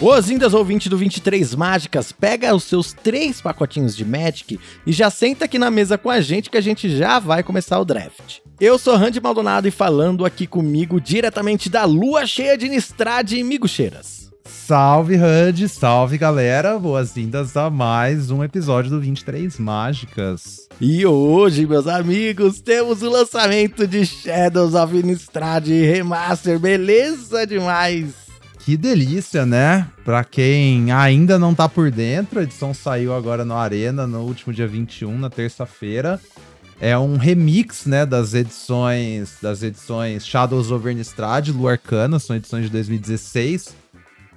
Boas-vindas, ouvinte do 23 Mágicas. Pega os seus três pacotinhos de Magic e já senta aqui na mesa com a gente que a gente já vai começar o draft. Eu sou Randy Maldonado e falando aqui comigo diretamente da lua cheia de Nistrade e Migucheiras. Salve, Randy, salve galera, boas-vindas a mais um episódio do 23 Mágicas. E hoje, meus amigos, temos o lançamento de Shadows of Nistrade Remaster, beleza demais! Que delícia, né? Pra quem ainda não tá por dentro, a edição saiu agora no Arena no último dia 21, na terça-feira. É um remix, né, das edições das edições Shadows over Innistrad, Lua Arcana, são edições de 2016.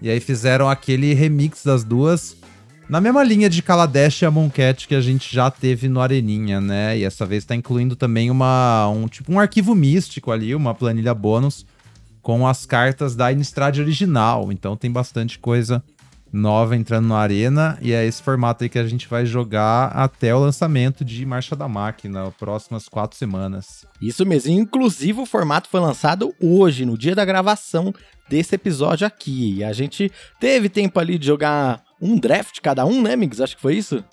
E aí fizeram aquele remix das duas na mesma linha de Kaladesh e Amonkhet que a gente já teve no Areninha, né? E essa vez tá incluindo também uma um tipo um arquivo místico ali, uma planilha bônus com as cartas da Innistrad original. Então tem bastante coisa nova entrando na arena e é esse formato aí que a gente vai jogar até o lançamento de Marcha da Máquina, próximas quatro semanas. Isso mesmo, inclusive o formato foi lançado hoje, no dia da gravação desse episódio aqui. E a gente teve tempo ali de jogar um draft cada um, né, Migs? Acho que foi isso?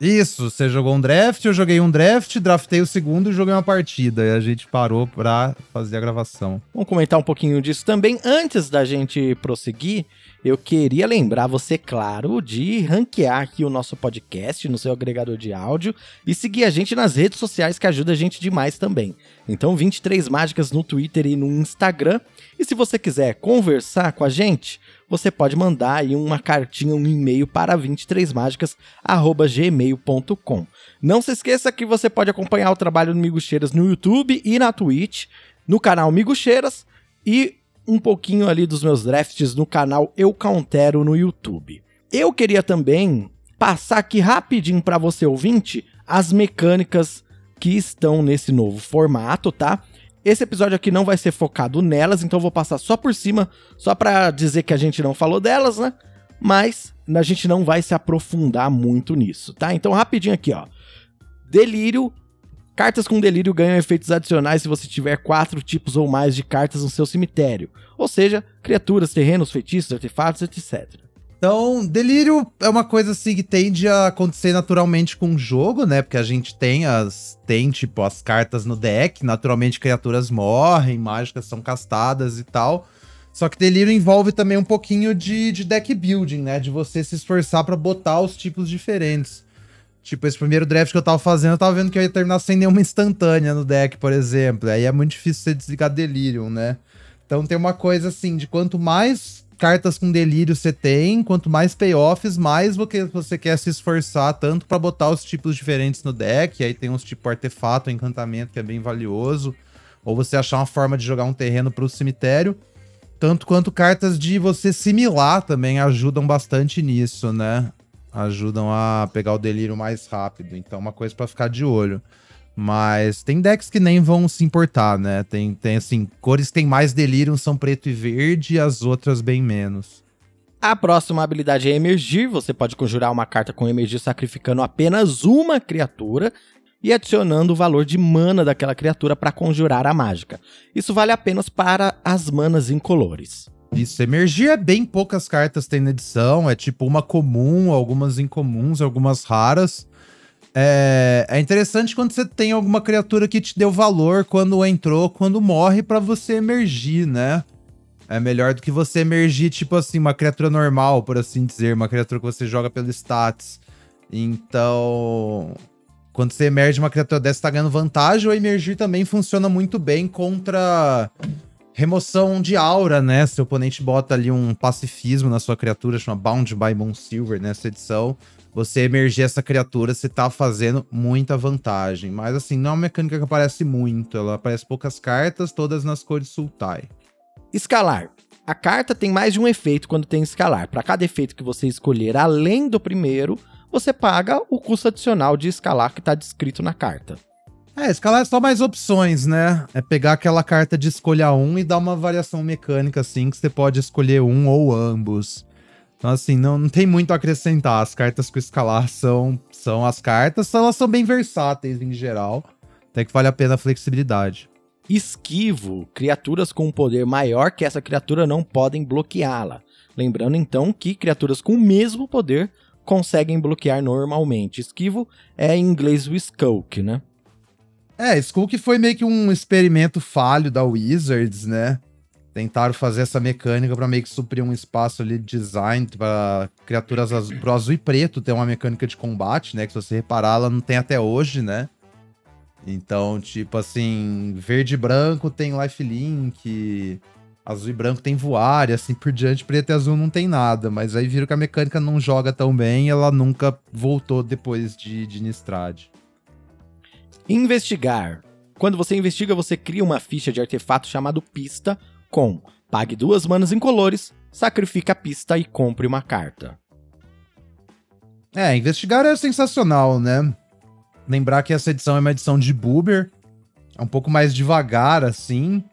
Isso, você jogou um draft, eu joguei um draft, draftei o segundo e joguei uma partida. E a gente parou pra fazer a gravação. Vamos comentar um pouquinho disso também. Antes da gente prosseguir, eu queria lembrar você, claro, de ranquear aqui o nosso podcast no seu agregador de áudio e seguir a gente nas redes sociais que ajuda a gente demais também. Então, 23 Mágicas no Twitter e no Instagram. E se você quiser conversar com a gente, você pode mandar aí uma cartinha, um e-mail para 23mágicas@gmail.com. Não se esqueça que você pode acompanhar o trabalho do Migucheiras no YouTube e na Twitch, no canal Migucheiras e um pouquinho ali dos meus drafts no canal Eu Countero no YouTube. Eu queria também passar aqui rapidinho para você ouvinte as mecânicas que estão nesse novo formato, tá? Esse episódio aqui não vai ser focado nelas, então eu vou passar só por cima, só para dizer que a gente não falou delas, né? Mas a gente não vai se aprofundar muito nisso, tá? Então rapidinho aqui, ó. Delírio. Cartas com delírio ganham efeitos adicionais se você tiver quatro tipos ou mais de cartas no seu cemitério, ou seja, criaturas, terrenos, feitiços, artefatos, etc. Então, delírio é uma coisa assim que tende a acontecer naturalmente com o jogo, né? Porque a gente tem as. Tem, tipo, as cartas no deck. Naturalmente, criaturas morrem, mágicas são castadas e tal. Só que delírio envolve também um pouquinho de, de deck building, né? De você se esforçar para botar os tipos diferentes. Tipo, esse primeiro draft que eu tava fazendo, eu tava vendo que eu ia terminar sem nenhuma instantânea no deck, por exemplo. Aí é muito difícil você desligar delírio, né? Então tem uma coisa assim, de quanto mais cartas com delírio você tem, quanto mais payoffs, mais você quer se esforçar tanto para botar os tipos diferentes no deck. Aí tem uns tipo artefato, encantamento que é bem valioso, ou você achar uma forma de jogar um terreno para o cemitério. Tanto quanto cartas de você similar também ajudam bastante nisso, né? Ajudam a pegar o delírio mais rápido. Então, uma coisa para ficar de olho. Mas tem decks que nem vão se importar, né? Tem, tem assim, cores que tem mais delírio são preto e verde, e as outras bem menos. A próxima habilidade é emergir. Você pode conjurar uma carta com emergir sacrificando apenas uma criatura e adicionando o valor de mana daquela criatura para conjurar a mágica. Isso vale apenas para as manas incolores. Isso, emergir é bem poucas cartas tem na edição, é tipo uma comum, algumas incomuns, algumas raras. É, é interessante quando você tem alguma criatura que te deu valor quando entrou, quando morre, para você emergir, né? É melhor do que você emergir, tipo assim, uma criatura normal, por assim dizer, uma criatura que você joga pelo status. Então, quando você emerge uma criatura dessa, tá ganhando vantagem. O emergir também funciona muito bem contra remoção de aura, né? Se o oponente bota ali um pacifismo na sua criatura, chama Bound by Moon Silver nessa edição você emergir essa criatura, você tá fazendo muita vantagem. Mas assim, não é uma mecânica que aparece muito, ela aparece poucas cartas, todas nas cores Sultai. Escalar. A carta tem mais de um efeito quando tem escalar. Para cada efeito que você escolher além do primeiro, você paga o custo adicional de escalar que está descrito na carta. É, escalar é só mais opções, né? É pegar aquela carta de escolha um e dar uma variação mecânica assim, que você pode escolher um ou ambos. Então, assim, não, não tem muito a acrescentar. As cartas com escalar são, são as cartas, elas são bem versáteis em geral. Até que vale a pena a flexibilidade. Esquivo. Criaturas com um poder maior que essa criatura não podem bloqueá-la. Lembrando então que criaturas com o mesmo poder conseguem bloquear normalmente. Esquivo é em inglês o Skulk, né? É, Skulk foi meio que um experimento falho da Wizards, né? Tentaram fazer essa mecânica para meio que suprir um espaço ali de design para criaturas azul, pro azul e preto ter uma mecânica de combate, né? Que se você reparar, ela não tem até hoje, né? Então, tipo assim, verde e branco tem lifelink, azul e branco tem voar, e assim por diante, preto e azul não tem nada. Mas aí viram que a mecânica não joga tão bem e ela nunca voltou depois de, de Nistrad. Investigar. Quando você investiga, você cria uma ficha de artefato chamado pista com pague duas manas incolores, sacrifica a pista e compre uma carta. É, investigar é sensacional, né? Lembrar que essa edição é uma edição de Boober, é um pouco mais devagar, assim.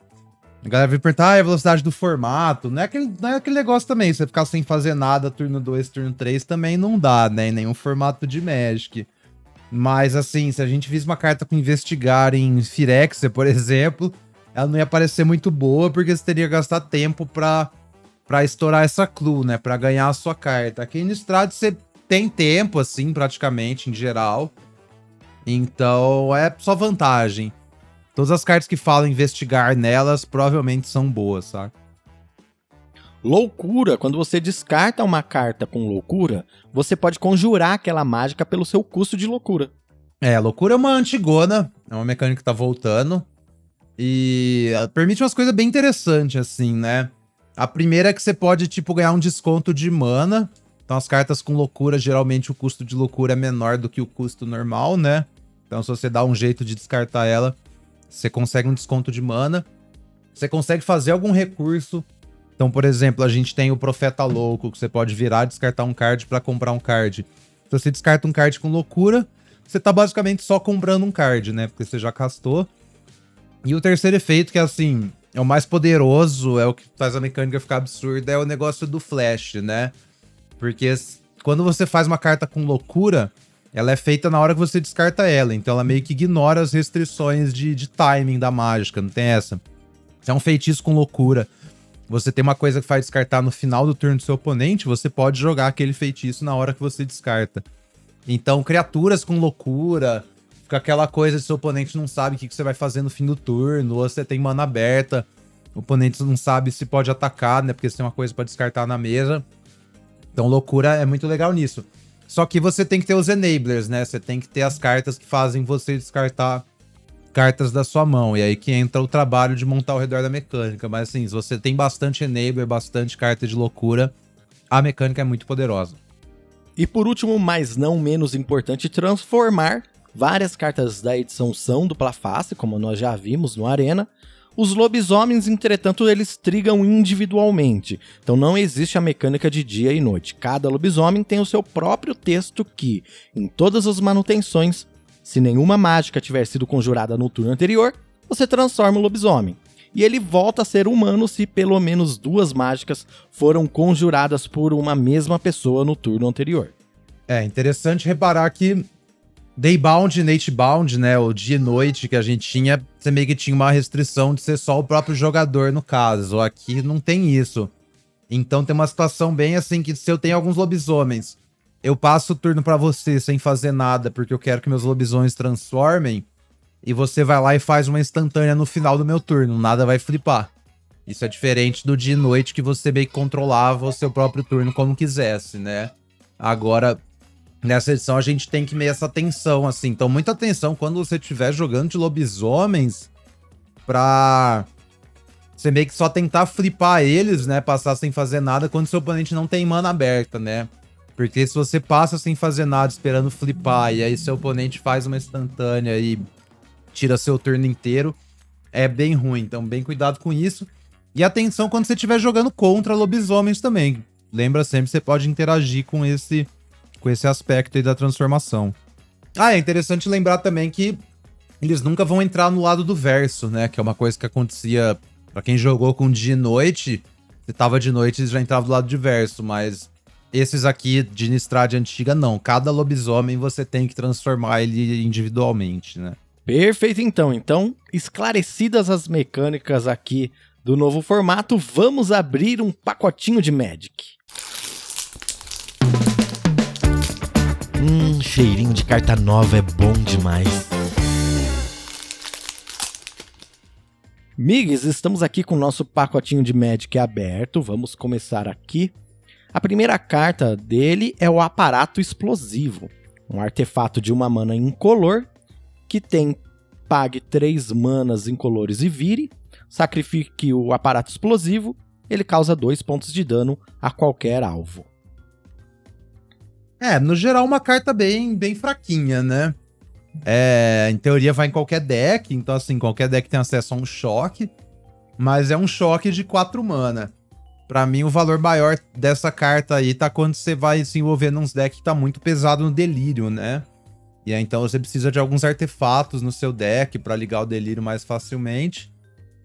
A galera vai perguntar, ah, é a velocidade do formato. Não é, aquele, não é aquele negócio também, você ficar sem fazer nada turno 2, turno 3 também não dá, né? Em nenhum formato de Magic. Mas, assim, se a gente visse uma carta com investigar em Firexia, por exemplo, ela não ia parecer muito boa, porque você teria que gastar tempo pra, pra estourar essa clue, né? Pra ganhar a sua carta. Aqui no Strade você tem tempo, assim, praticamente, em geral. Então é só vantagem. Todas as cartas que falam investigar nelas provavelmente são boas, sabe? Loucura. Quando você descarta uma carta com loucura, você pode conjurar aquela mágica pelo seu custo de loucura. É, loucura é uma antigona, é uma mecânica que tá voltando. E permite umas coisas bem interessantes, assim, né? A primeira é que você pode, tipo, ganhar um desconto de mana. Então, as cartas com loucura, geralmente o custo de loucura é menor do que o custo normal, né? Então, se você dá um jeito de descartar ela, você consegue um desconto de mana. Você consegue fazer algum recurso. Então, por exemplo, a gente tem o Profeta Louco, que você pode virar descartar um card para comprar um card. Se você descarta um card com loucura, você tá basicamente só comprando um card, né? Porque você já castou. E o terceiro efeito, que é assim, é o mais poderoso, é o que faz a mecânica ficar absurda, é o negócio do flash, né? Porque quando você faz uma carta com loucura, ela é feita na hora que você descarta ela, então ela meio que ignora as restrições de, de timing da mágica, não tem essa. Se é um feitiço com loucura, você tem uma coisa que faz descartar no final do turno do seu oponente, você pode jogar aquele feitiço na hora que você descarta. Então, criaturas com loucura, Fica aquela coisa de seu oponente não sabe o que, você vai fazer no fim do turno, ou você tem mana aberta, o oponente não sabe se pode atacar, né? Porque você tem uma coisa para descartar na mesa. Então, loucura é muito legal nisso. Só que você tem que ter os enablers, né? Você tem que ter as cartas que fazem você descartar cartas da sua mão. E aí que entra o trabalho de montar ao redor da mecânica. Mas assim, se você tem bastante enabler, bastante carta de loucura, a mecânica é muito poderosa. E por último, mas não menos importante, transformar Várias cartas da edição são dupla face, como nós já vimos no Arena. Os lobisomens, entretanto, eles trigam individualmente, então não existe a mecânica de dia e noite. Cada lobisomem tem o seu próprio texto que, em todas as manutenções, se nenhuma mágica tiver sido conjurada no turno anterior, você transforma o lobisomem. E ele volta a ser humano se pelo menos duas mágicas foram conjuradas por uma mesma pessoa no turno anterior. É interessante reparar que Daybound e Nightbound, né? O dia e noite que a gente tinha, você meio que tinha uma restrição de ser só o próprio jogador, no caso. Aqui não tem isso. Então tem uma situação bem assim que se eu tenho alguns lobisomens, eu passo o turno para você sem fazer nada, porque eu quero que meus lobisomens transformem, e você vai lá e faz uma instantânea no final do meu turno, nada vai flipar. Isso é diferente do dia e noite que você meio que controlava o seu próprio turno como quisesse, né? Agora, nessa edição a gente tem que meio essa atenção, assim. Então, muita atenção quando você estiver jogando de lobisomens pra você meio que só tentar flipar eles, né? Passar sem fazer nada quando seu oponente não tem mana aberta, né? Porque se você passa sem fazer nada esperando flipar e aí seu oponente faz uma instantânea e tira seu turno inteiro, é bem ruim. Então, bem cuidado com isso. E atenção quando você estiver jogando contra lobisomens também. Lembra sempre, você pode interagir com esse com esse aspecto aí da transformação. Ah, é interessante lembrar também que eles nunca vão entrar no lado do verso, né? Que é uma coisa que acontecia para quem jogou com dia e noite. Se tava de noite, eles já entravam do lado de verso, mas esses aqui de Nistrad antiga, não. Cada lobisomem você tem que transformar ele individualmente, né? Perfeito, então. Então, esclarecidas as mecânicas aqui do novo formato, vamos abrir um pacotinho de Magic. Hum, cheirinho de carta nova é bom demais. Migs, estamos aqui com o nosso pacotinho de Magic aberto. Vamos começar aqui. A primeira carta dele é o Aparato Explosivo, um artefato de uma mana incolor que tem pague 3 manas incolores e vire, sacrifique o aparato explosivo, ele causa 2 pontos de dano a qualquer alvo. É, no geral, uma carta bem, bem fraquinha, né? É, em teoria vai em qualquer deck, então assim, qualquer deck tem acesso a um choque, mas é um choque de 4 mana. Pra mim, o valor maior dessa carta aí tá quando você vai se envolver nos decks que tá muito pesado no delírio, né? E aí, então você precisa de alguns artefatos no seu deck para ligar o delírio mais facilmente.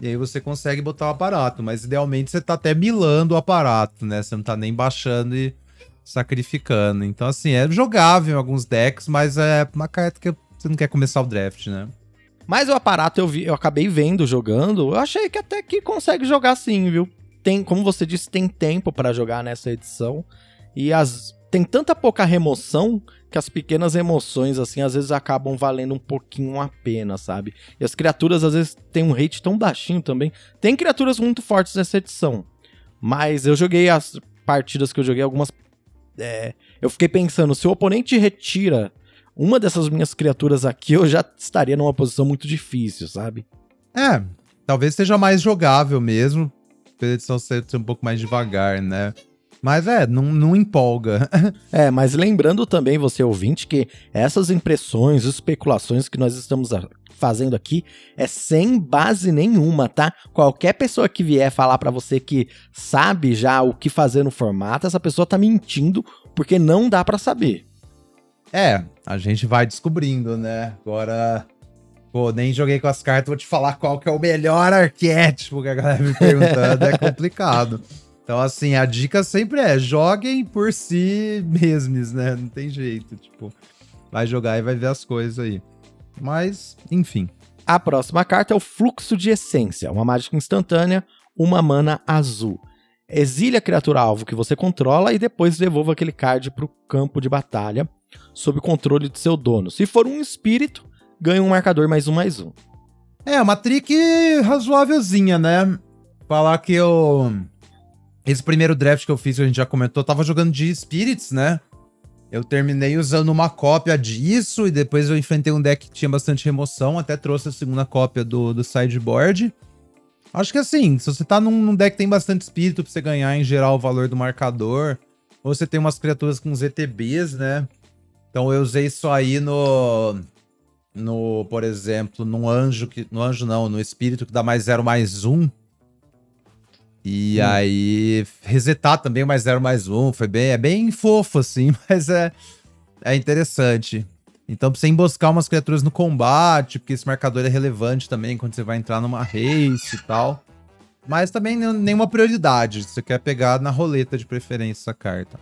E aí você consegue botar o aparato, mas idealmente você tá até milando o aparato, né? Você não tá nem baixando e sacrificando. Então, assim, é jogável em alguns decks, mas é uma carta que você não quer começar o draft, né? Mas o aparato eu vi, eu acabei vendo jogando, eu achei que até que consegue jogar sim, viu? Tem, como você disse, tem tempo para jogar nessa edição. E as tem tanta pouca remoção que as pequenas emoções, assim, às vezes acabam valendo um pouquinho a pena, sabe? E as criaturas, às vezes, têm um rate tão baixinho também. Tem criaturas muito fortes nessa edição. Mas eu joguei as partidas que eu joguei, algumas é, eu fiquei pensando, se o oponente retira uma dessas minhas criaturas aqui, eu já estaria numa posição muito difícil, sabe? É, talvez seja mais jogável mesmo, pela edição ser, ser um pouco mais devagar, né? Mas é, não, não empolga. é, mas lembrando também, você ouvinte, que essas impressões, especulações que nós estamos fazendo aqui é sem base nenhuma, tá? Qualquer pessoa que vier falar para você que sabe já o que fazer no formato, essa pessoa tá mentindo porque não dá para saber. É, a gente vai descobrindo, né? Agora, pô, nem joguei com as cartas, vou te falar qual que é o melhor arquétipo que a galera me perguntando, é complicado. Então, assim, a dica sempre é: joguem por si mesmos, né? Não tem jeito. Tipo, vai jogar e vai ver as coisas aí. Mas, enfim. A próxima carta é o Fluxo de Essência, uma mágica instantânea, uma mana azul. Exile a criatura alvo que você controla e depois devolva aquele card para o campo de batalha, sob controle de seu dono. Se for um espírito, ganha um marcador mais um mais um. É, uma trick razoávelzinha, né? Falar que eu. Esse primeiro draft que eu fiz, que a gente já comentou, tava jogando de Spirits, né? Eu terminei usando uma cópia disso e depois eu enfrentei um deck que tinha bastante remoção, até trouxe a segunda cópia do, do sideboard. Acho que assim, se você tá num, num deck que tem bastante espírito pra você ganhar em geral o valor do marcador, ou você tem umas criaturas com ZTBs, né? Então eu usei isso aí no. No, por exemplo, no anjo que. No anjo não, no espírito que dá mais zero mais um. E hum. aí, resetar também mais zero mais um, foi bem, é bem fofo, assim, mas é, é interessante. Então, pra você emboscar umas criaturas no combate, porque esse marcador é relevante também quando você vai entrar numa race e tal. Mas também nenhuma prioridade, você quer pegar na roleta de preferência essa carta.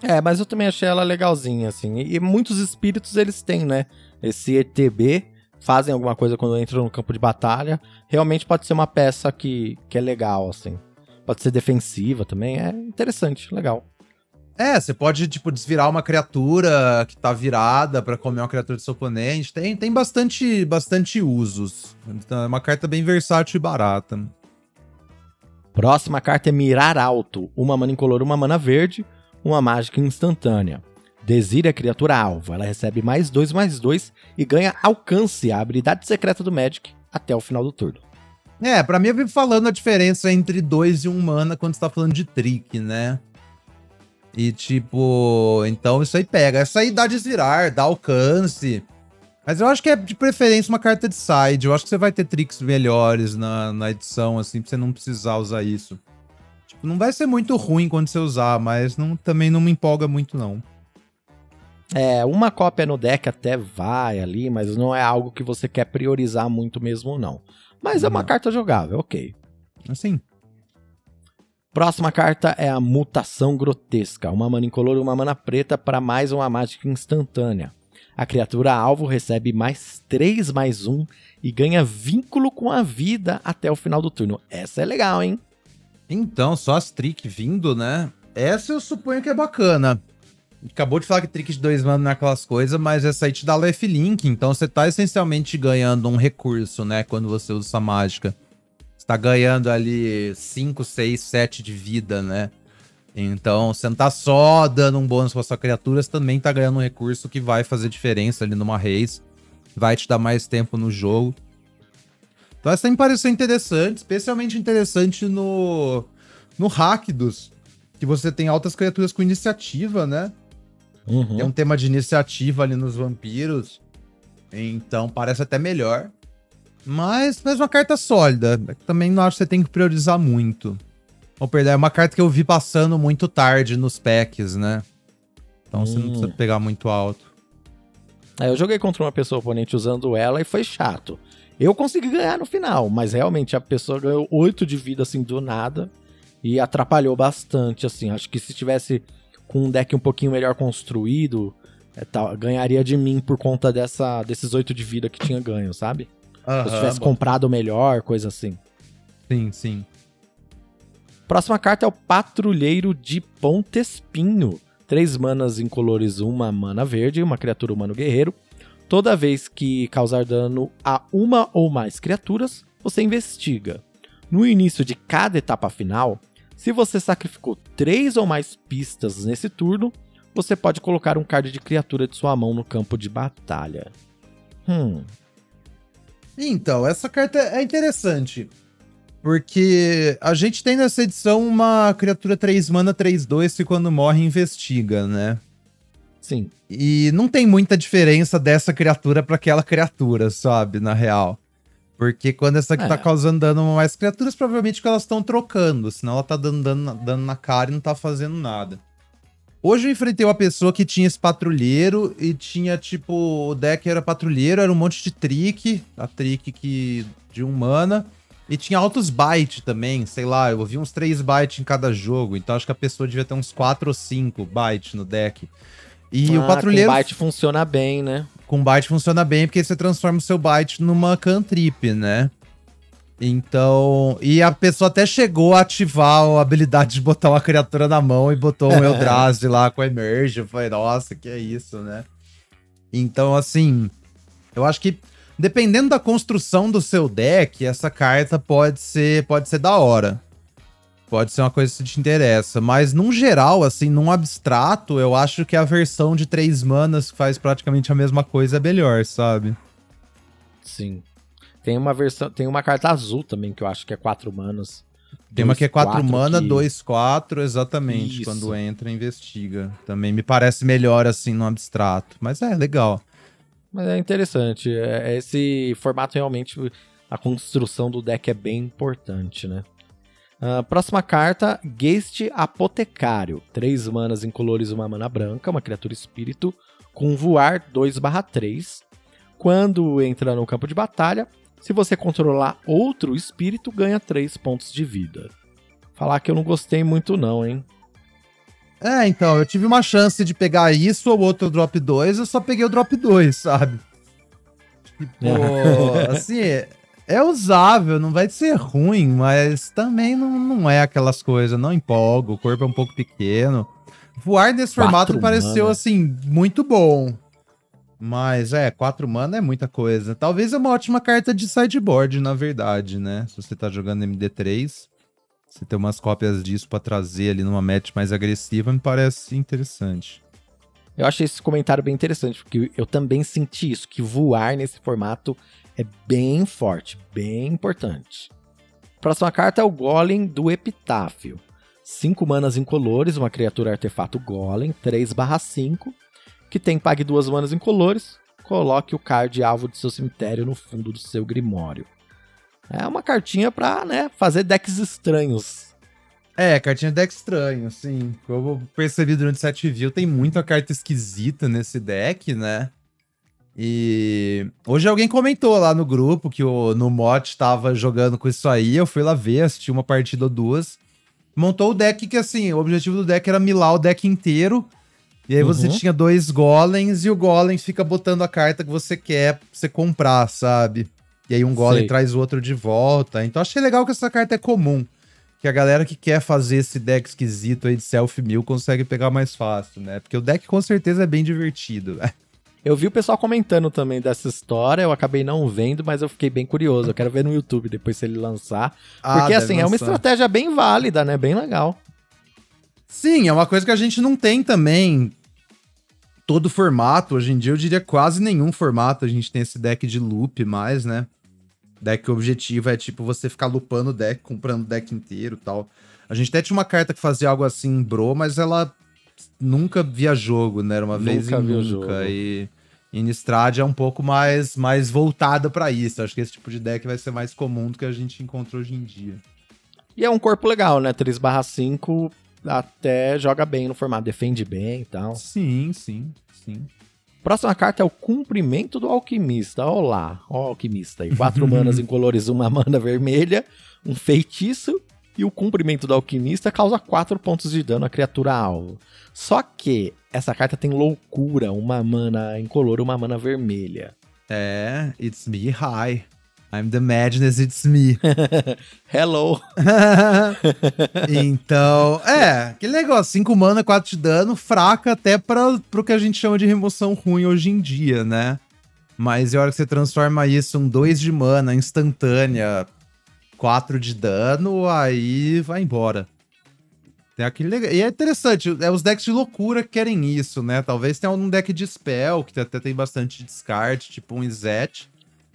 É, mas eu também achei ela legalzinha, assim. E muitos espíritos eles têm, né? Esse ETB, fazem alguma coisa quando entram no campo de batalha. Realmente pode ser uma peça que, que é legal, assim. Pode ser defensiva também, é interessante, legal. É, você pode, tipo, desvirar uma criatura que tá virada para comer uma criatura do seu oponente. Tem, tem bastante, bastante usos. Então, é uma carta bem versátil e barata. Próxima carta é Mirar Alto. Uma mana incolor, uma mana verde, uma mágica instantânea. Desire a criatura alvo. Ela recebe mais 2, mais 2 e ganha alcance, a habilidade secreta do Magic, até o final do turno. É, pra mim eu vivo falando a diferença entre 2 e 1 um mana quando você tá falando de trick, né? E tipo, então isso aí pega. Essa aí dá desvirar, dá alcance. Mas eu acho que é de preferência uma carta de side. Eu acho que você vai ter tricks melhores na, na edição, assim, pra você não precisar usar isso. Tipo, não vai ser muito ruim quando você usar, mas não, também não me empolga muito, não. É, uma cópia no deck até vai ali, mas não é algo que você quer priorizar muito mesmo, não. Mas não. é uma carta jogável, ok. Assim. Próxima carta é a Mutação Grotesca. Uma mana incolor e uma mana preta para mais uma mágica instantânea. A criatura alvo recebe mais 3 mais 1 e ganha vínculo com a vida até o final do turno. Essa é legal, hein? Então, só as trick vindo, né? Essa eu suponho que é bacana. Acabou de falar que trick de dois manos não é coisas, mas essa aí te dá life link, então você tá essencialmente ganhando um recurso, né? Quando você usa essa mágica. Você tá ganhando ali 5, 6, 7 de vida, né? Então, você não tá só dando um bônus pra sua criatura, você também tá ganhando um recurso que vai fazer diferença ali numa race. Vai te dar mais tempo no jogo. Então, essa me pareceu interessante, especialmente interessante no, no Rakdos, que você tem altas criaturas com iniciativa, né? Uhum. Tem um tema de iniciativa ali nos vampiros. Então parece até melhor. Mas, mas uma carta sólida. Também não acho que você tem que priorizar muito. Ou perder, é uma carta que eu vi passando muito tarde nos packs, né? Então hum. você não precisa hum. pegar muito alto. É, eu joguei contra uma pessoa oponente usando ela e foi chato. Eu consegui ganhar no final, mas realmente a pessoa ganhou 8 de vida assim do nada e atrapalhou bastante, assim. Acho que se tivesse com um deck um pouquinho melhor construído, é, tá, ganharia de mim por conta dessa, desses 8 de vida que tinha ganho, sabe? Uhum, Se eu tivesse bom. comprado melhor, coisa assim. Sim, sim. Próxima carta é o Patrulheiro de Pontespinho. Três manas incolores, uma mana verde, uma criatura humano guerreiro. Toda vez que causar dano a uma ou mais criaturas, você investiga. No início de cada etapa final, se você sacrificou três ou mais pistas nesse turno, você pode colocar um card de criatura de sua mão no campo de batalha. Hum. Então, essa carta é interessante. Porque a gente tem nessa edição uma criatura 3 mana 3-2 que quando morre investiga, né? Sim. E não tem muita diferença dessa criatura para aquela criatura, sabe? Na real. Porque quando essa aqui tá é. tá causando dano mais criaturas, provavelmente que elas estão trocando. Senão ela tá dando dano, dano na cara e não tá fazendo nada. Hoje eu enfrentei uma pessoa que tinha esse patrulheiro e tinha, tipo, o deck era patrulheiro, era um monte de trick, a trick que de um mana. E tinha altos bytes também, sei lá, eu ouvi uns 3 bytes em cada jogo, então acho que a pessoa devia ter uns 4 ou 5 bytes no deck. E ah, o patrulheiro. Com byte funciona bem, né? Com byte funciona bem porque você transforma o seu byte numa cantrip, né? Então. E a pessoa até chegou a ativar a habilidade de botar uma criatura na mão e botou um Eldrazi lá com a Emerge. Eu falei, nossa, que é isso, né? Então, assim. Eu acho que dependendo da construção do seu deck, essa carta pode ser, pode ser da hora. Pode ser uma coisa que te interessa. Mas, num geral, assim, num abstrato, eu acho que a versão de três manas que faz praticamente a mesma coisa é melhor, sabe? Sim. Tem uma versão. Tem uma carta azul também, que eu acho que é quatro manas. Tem uma que é 4 mana, 2, que... 4, exatamente. Isso. Quando entra, investiga. Também me parece melhor assim no abstrato. Mas é legal. Mas é interessante. É, é, esse formato realmente, a construção do deck é bem importante, né? Uh, próxima carta, Geist Apotecário. 3 manas em colores uma mana branca, uma criatura espírito, com voar 2/3. Quando entra no campo de batalha, se você controlar outro espírito, ganha 3 pontos de vida. Falar que eu não gostei muito não, hein? É, então, eu tive uma chance de pegar isso ou outro drop 2, eu só peguei o drop 2, sabe? Tipo, assim, é usável, não vai ser ruim, mas também não, não é aquelas coisas, não empolga, o corpo é um pouco pequeno. Voar nesse Quatro formato pareceu, assim, muito bom. Mas, é, 4 mana é muita coisa. Talvez é uma ótima carta de sideboard, na verdade, né? Se você tá jogando MD3, você ter umas cópias disso para trazer ali numa match mais agressiva me parece interessante. Eu achei esse comentário bem interessante, porque eu também senti isso, que voar nesse formato é bem forte, bem importante. Próxima carta é o Golem do Epitáfio. 5 manas incolores, uma criatura artefato Golem, 3/5, que tem pague duas manas incolores. Coloque o card alvo de seu cemitério no fundo do seu grimório. É uma cartinha pra, né, fazer decks estranhos. É, cartinha de deck estranho, sim. Como eu percebi durante o set view, tem muita carta esquisita nesse deck, né? E hoje alguém comentou lá no grupo que o no mod tava jogando com isso aí. Eu fui lá ver, assisti uma partida ou duas. Montou o deck que, assim, o objetivo do deck era milar o deck inteiro. E aí você Uhum. tinha dois golems e o golem fica botando a carta que você quer pra você comprar, sabe? E aí um golem Sei. traz o outro de volta. Então achei legal que essa carta é comum. Que a galera que quer fazer esse deck esquisito aí de self mill consegue pegar mais fácil, né? Porque o deck com certeza é bem divertido. né? Eu vi o pessoal comentando também dessa história, eu acabei não vendo, mas eu fiquei bem curioso. Eu quero ver no YouTube depois se ele lançar. Ah, Porque assim, é uma lançar. estratégia bem válida, né? Bem legal. Sim, é uma coisa que a gente não tem também. Todo formato, hoje em dia eu diria quase nenhum formato a gente tem esse deck de loop mais, né? Deck objetivo é tipo você ficar lupando o deck, comprando o deck inteiro e tal. A gente até tinha uma carta que fazia algo assim em Bro, mas ela nunca via jogo, né? Era uma vez em Nunca nunca. jogo. E Innistrad é um pouco mais, mais voltada pra isso. Acho que esse tipo de deck vai ser mais comum do que a gente encontra hoje em dia. E é um corpo legal, né? 3/5 até joga bem no formato, defende bem e tal. Sim, sim, sim. Próxima carta é o Cumprimento do Alquimista. Olá, ó, o Alquimista aí. Quatro manas incolores, uma mana vermelha, um feitiço. E o Cumprimento do Alquimista causa 4 pontos de dano à criatura alvo. Só que essa carta tem loucura, uma mana incolor, uma mana vermelha. É, it's me, hi. I'm the madness, it's me. Hello! então, é, que legal, 5 mana, 4 de dano, fraca até para pro que a gente chama de remoção ruim hoje em dia, né? Mas e a hora que você transforma isso em 2 de mana, instantânea, 4 de dano, aí vai embora. Tem aquele. E é interessante, é os decks de loucura que querem isso, né? Talvez tenha um deck de spell, que até tem bastante descarte, tipo um Izet.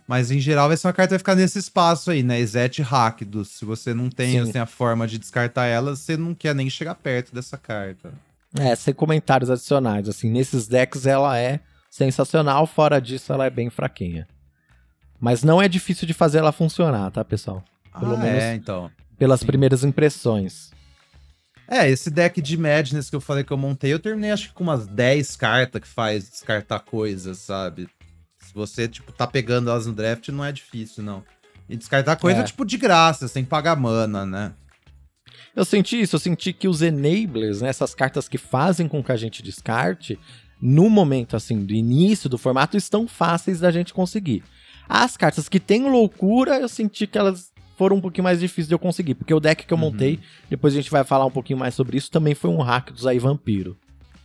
Mas em geral vai ser uma carta que vai ficar nesse espaço aí, né? Izet Rakdos. Se você não tem Sim. assim, a forma de descartar ela, você não quer nem chegar perto dessa carta. É, sem comentários adicionais. Assim, nesses decks ela é sensacional, fora disso ela é bem fraquinha. Mas não é difícil de fazer ela funcionar, tá, pessoal? Pelo ah, menos é, então. pelas Sim. primeiras impressões. É, esse deck de Madness que eu falei que eu montei, eu terminei acho que com umas 10 cartas que faz descartar coisas, sabe? Se você, tipo, tá pegando elas no draft, não é difícil, não. E descartar coisa, É. tipo, de graça, sem pagar mana, né? Eu senti isso, eu senti que os enablers, né, essas cartas que fazem com que a gente descarte, no momento assim do início do formato, estão fáceis da gente conseguir. As cartas que têm loucura, eu senti que elas foram um pouquinho mais difíceis de eu conseguir, porque o deck que eu Uhum. montei, depois a gente vai falar um pouquinho mais sobre isso, também foi um hack aí vampiro.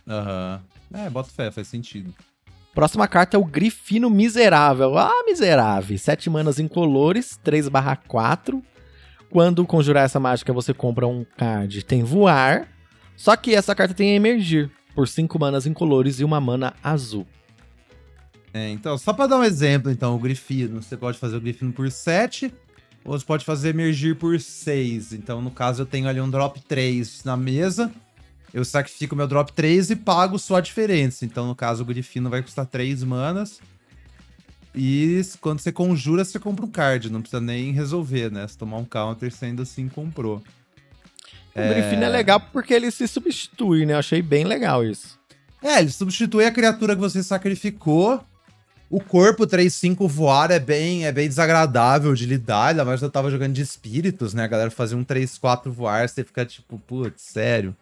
Aham. É, bota fé, faz sentido. Próxima carta é o Grifino Miserável. Ah, miserável. 7 manas incolores, 3/4. Quando conjurar essa mágica, você compra um card, tem voar. Só que essa carta tem emergir, por 5 manas incolores e uma mana azul. É, então, só pra dar um exemplo, então, o Grifino. Você pode fazer o Grifino por 7, ou você pode fazer emergir por 6. Então, no caso, eu tenho ali um drop 3 na mesa. Eu sacrifico meu drop 3 e pago só a diferença. Então, no caso, o Grifino vai custar 3 manas. E quando você conjura, você compra um card. Não precisa nem resolver, né? Se tomar um counter, você ainda assim comprou. O Grifino é legal porque ele se substitui, né? Eu achei bem legal isso. É, ele substitui a criatura que você sacrificou. O corpo 3-5 voar é bem, é bem desagradável de lidar, ainda mais eu tava jogando de espíritos, né? A galera fazia um 3-4 voar, você fica tipo, putz, sério?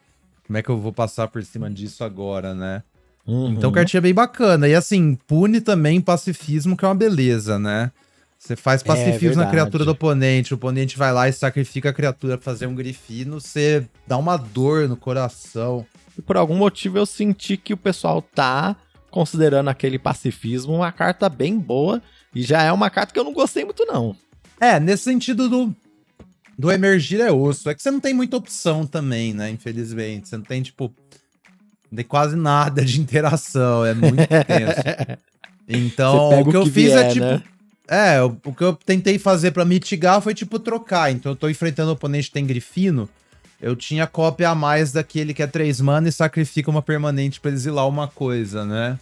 Como é que eu vou passar por cima disso agora, né? Uhum. Então, cartinha bem bacana. E assim, pune também pacifismo, que é uma beleza, né? Você faz pacifismo na verdade. criatura do oponente, o oponente vai lá e sacrifica a criatura pra fazer um grifino, você dá uma dor no coração. E por algum motivo eu senti que o pessoal tá considerando aquele pacifismo uma carta bem boa. E já é uma carta que eu não gostei muito, não. É, nesse sentido do, do emergir é osso. É que você não tem muita opção também, né? Infelizmente. Você não tem, tipo. Não tem quase nada de interação. É muito tenso. Então, o que eu que fiz é vier, tipo. né? É, o, o que eu tentei fazer pra mitigar foi, tipo, trocar. Então, eu tô enfrentando o oponente que tem grifino. Eu tinha cópia a mais daquele que é 3 mana e sacrifica uma permanente pra exilar uma coisa, né?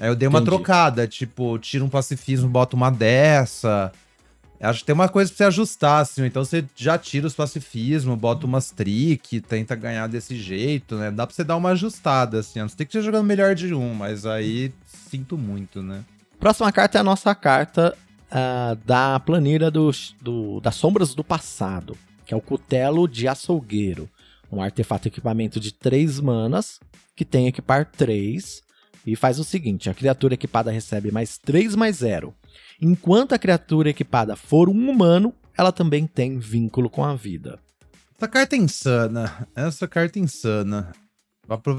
Aí eu dei uma Entendi. trocada, tipo, tira um pacifismo, bota uma dessa. Acho que tem uma coisa pra você ajustar, assim. Então você já tira os pacifismos, bota umas trick, tenta ganhar desse jeito, né? Dá pra você dar uma ajustada, assim. A não ser que você jogando melhor de um, mas aí sinto muito, né? Próxima carta é a nossa carta ah, da planilha dos- do, das sombras do passado, que é o Cutelo de Açougueiro. Um artefato equipamento de 3 manas, que tem equipar 3, e faz o seguinte: a criatura equipada recebe mais 3 mais 0. Enquanto a criatura equipada for um humano, ela também tem vínculo com a vida. Essa carta é insana. Essa carta é insana.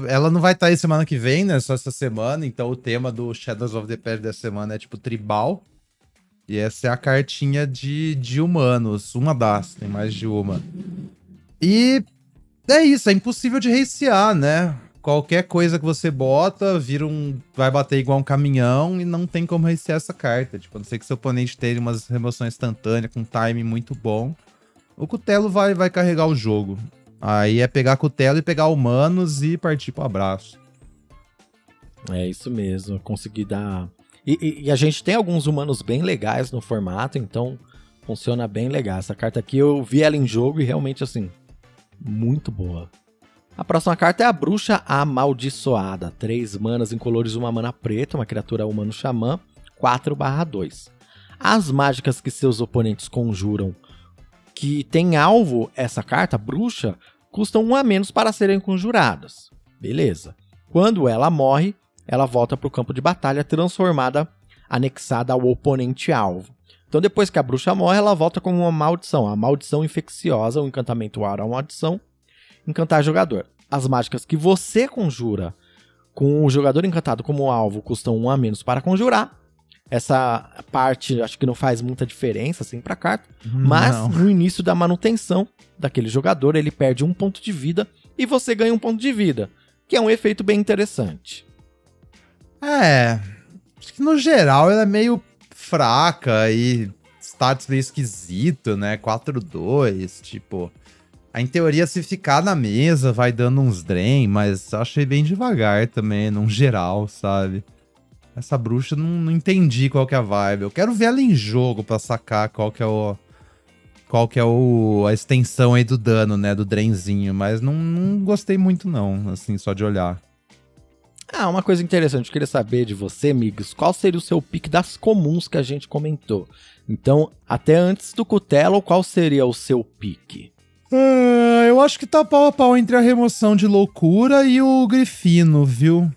Ela não vai estar aí semana que vem, né? Só essa semana. Então o tema do Shadows of the Past dessa semana é tipo tribal. E essa é a cartinha de, de humanos. Uma das, tem mais de uma. E é isso, é impossível de recear, né? Qualquer coisa que você bota, vira um. Vai bater igual um caminhão e não tem como recear essa carta. Tipo, a não ser que seu oponente tenha umas remoções instantâneas com time muito bom. O Cutelo vai, vai carregar o jogo. Aí é pegar Cutelo e pegar humanos e partir pro abraço. É isso mesmo, conseguir dar. E, e, e, a gente tem alguns humanos bem legais no formato, então funciona bem legal. Essa carta aqui eu vi ela em jogo e realmente assim, muito boa. A próxima carta é a Bruxa Amaldiçoada. 3 manas incolores, uma mana preta, uma criatura humano xamã, 4/2. As mágicas que seus oponentes conjuram que tem alvo essa carta, bruxa, custam um a menos para serem conjuradas. Beleza. Quando ela morre, ela volta para o campo de batalha transformada, anexada ao oponente alvo. Então, depois que a bruxa morre, ela volta como uma maldição. A maldição infecciosa, o encantamento ar, a maldição, encantar jogador. As mágicas que você conjura com o jogador encantado como alvo custam um a menos para conjurar. Essa parte acho que não faz muita diferença assim para carta, mas não. no início da manutenção daquele jogador ele perde um ponto de vida e você ganha um ponto de vida, que é um efeito bem interessante. É, acho que no geral ela é meio fraca e status meio esquisito, né? 4-2, tipo. Em teoria, se ficar na mesa, vai dando uns drain, mas achei bem devagar também, num geral, sabe? Essa bruxa não, não entendi qual que é a vibe. Eu quero ver ela em jogo para sacar qual que é o qual que é o, a extensão aí do dano, né, do drenzinho, mas não, não gostei muito não, assim, só de olhar. Ah, uma coisa interessante, eu queria saber de você, amigos, qual seria o seu pick das comuns que a gente comentou? Então, até antes do Cutelo, qual seria o seu pick? Uh, eu acho que tá pau a pau entre a remoção de loucura e o Grifino, viu?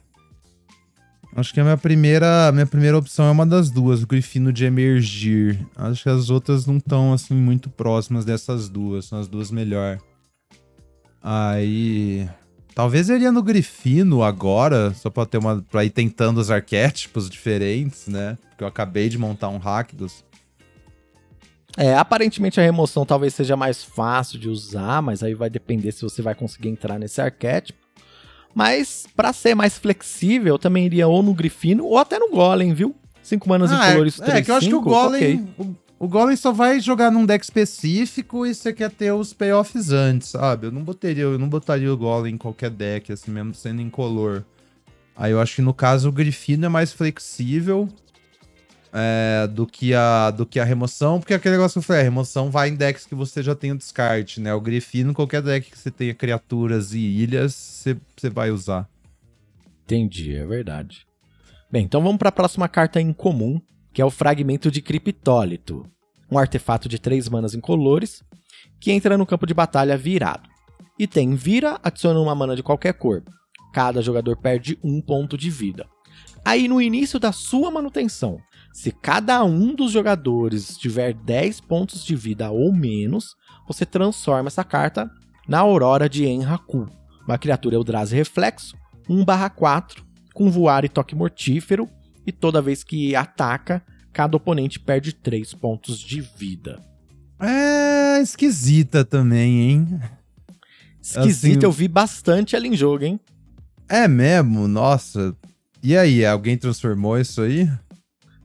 Acho que a minha primeira, minha primeira opção é uma das duas, o Grifino de Emergir. Acho que as outras não estão, assim, muito próximas dessas duas. São as duas melhor. Aí... Talvez eu iria no Grifino agora, só pra ter uma. pra ir tentando os arquétipos diferentes, né? Porque eu acabei de montar um Rakdos. É, aparentemente a remoção talvez seja mais fácil de usar, mas aí vai depender se você vai conseguir entrar nesse arquétipo. Mas, para ser mais flexível, eu também iria ou no Grifino ou até no Golem, viu? 5 manas ah, em colores é, 3, É, que eu acho que o Golem... Okay. O, Golem só vai jogar num deck específico e você quer ter os payoffs antes, sabe? Eu não botaria, eu não botaria o Golem em qualquer deck, assim, mesmo sendo incolor. Aí eu acho que no caso o Grifino é mais flexível é, do, que a, do que a remoção, porque aquele negócio que eu falei, a remoção vai em decks que você já tem o descarte, né? O Grifino, qualquer deck que você tenha criaturas e ilhas, você, você vai usar. Entendi, é verdade. Bem, então vamos para a próxima carta em comum, que é o Fragmento de Criptólito. Um artefato de 3 manas incolores, que entra no campo de batalha virado. E tem vira, adiciona uma mana de qualquer cor. Cada jogador perde um ponto de vida. Aí no início da sua manutenção, se cada um dos jogadores tiver 10 pontos de vida ou menos, você transforma essa carta na Aurora de Enraku, uma criatura Eldrazi Reflexo, 1/4, com voar e toque mortífero, e toda vez que ataca, cada oponente perde 3 pontos de vida. É esquisita também, hein? Esquisita, assim, eu vi bastante ela em jogo, hein? É mesmo? Nossa. E aí, alguém transformou isso aí?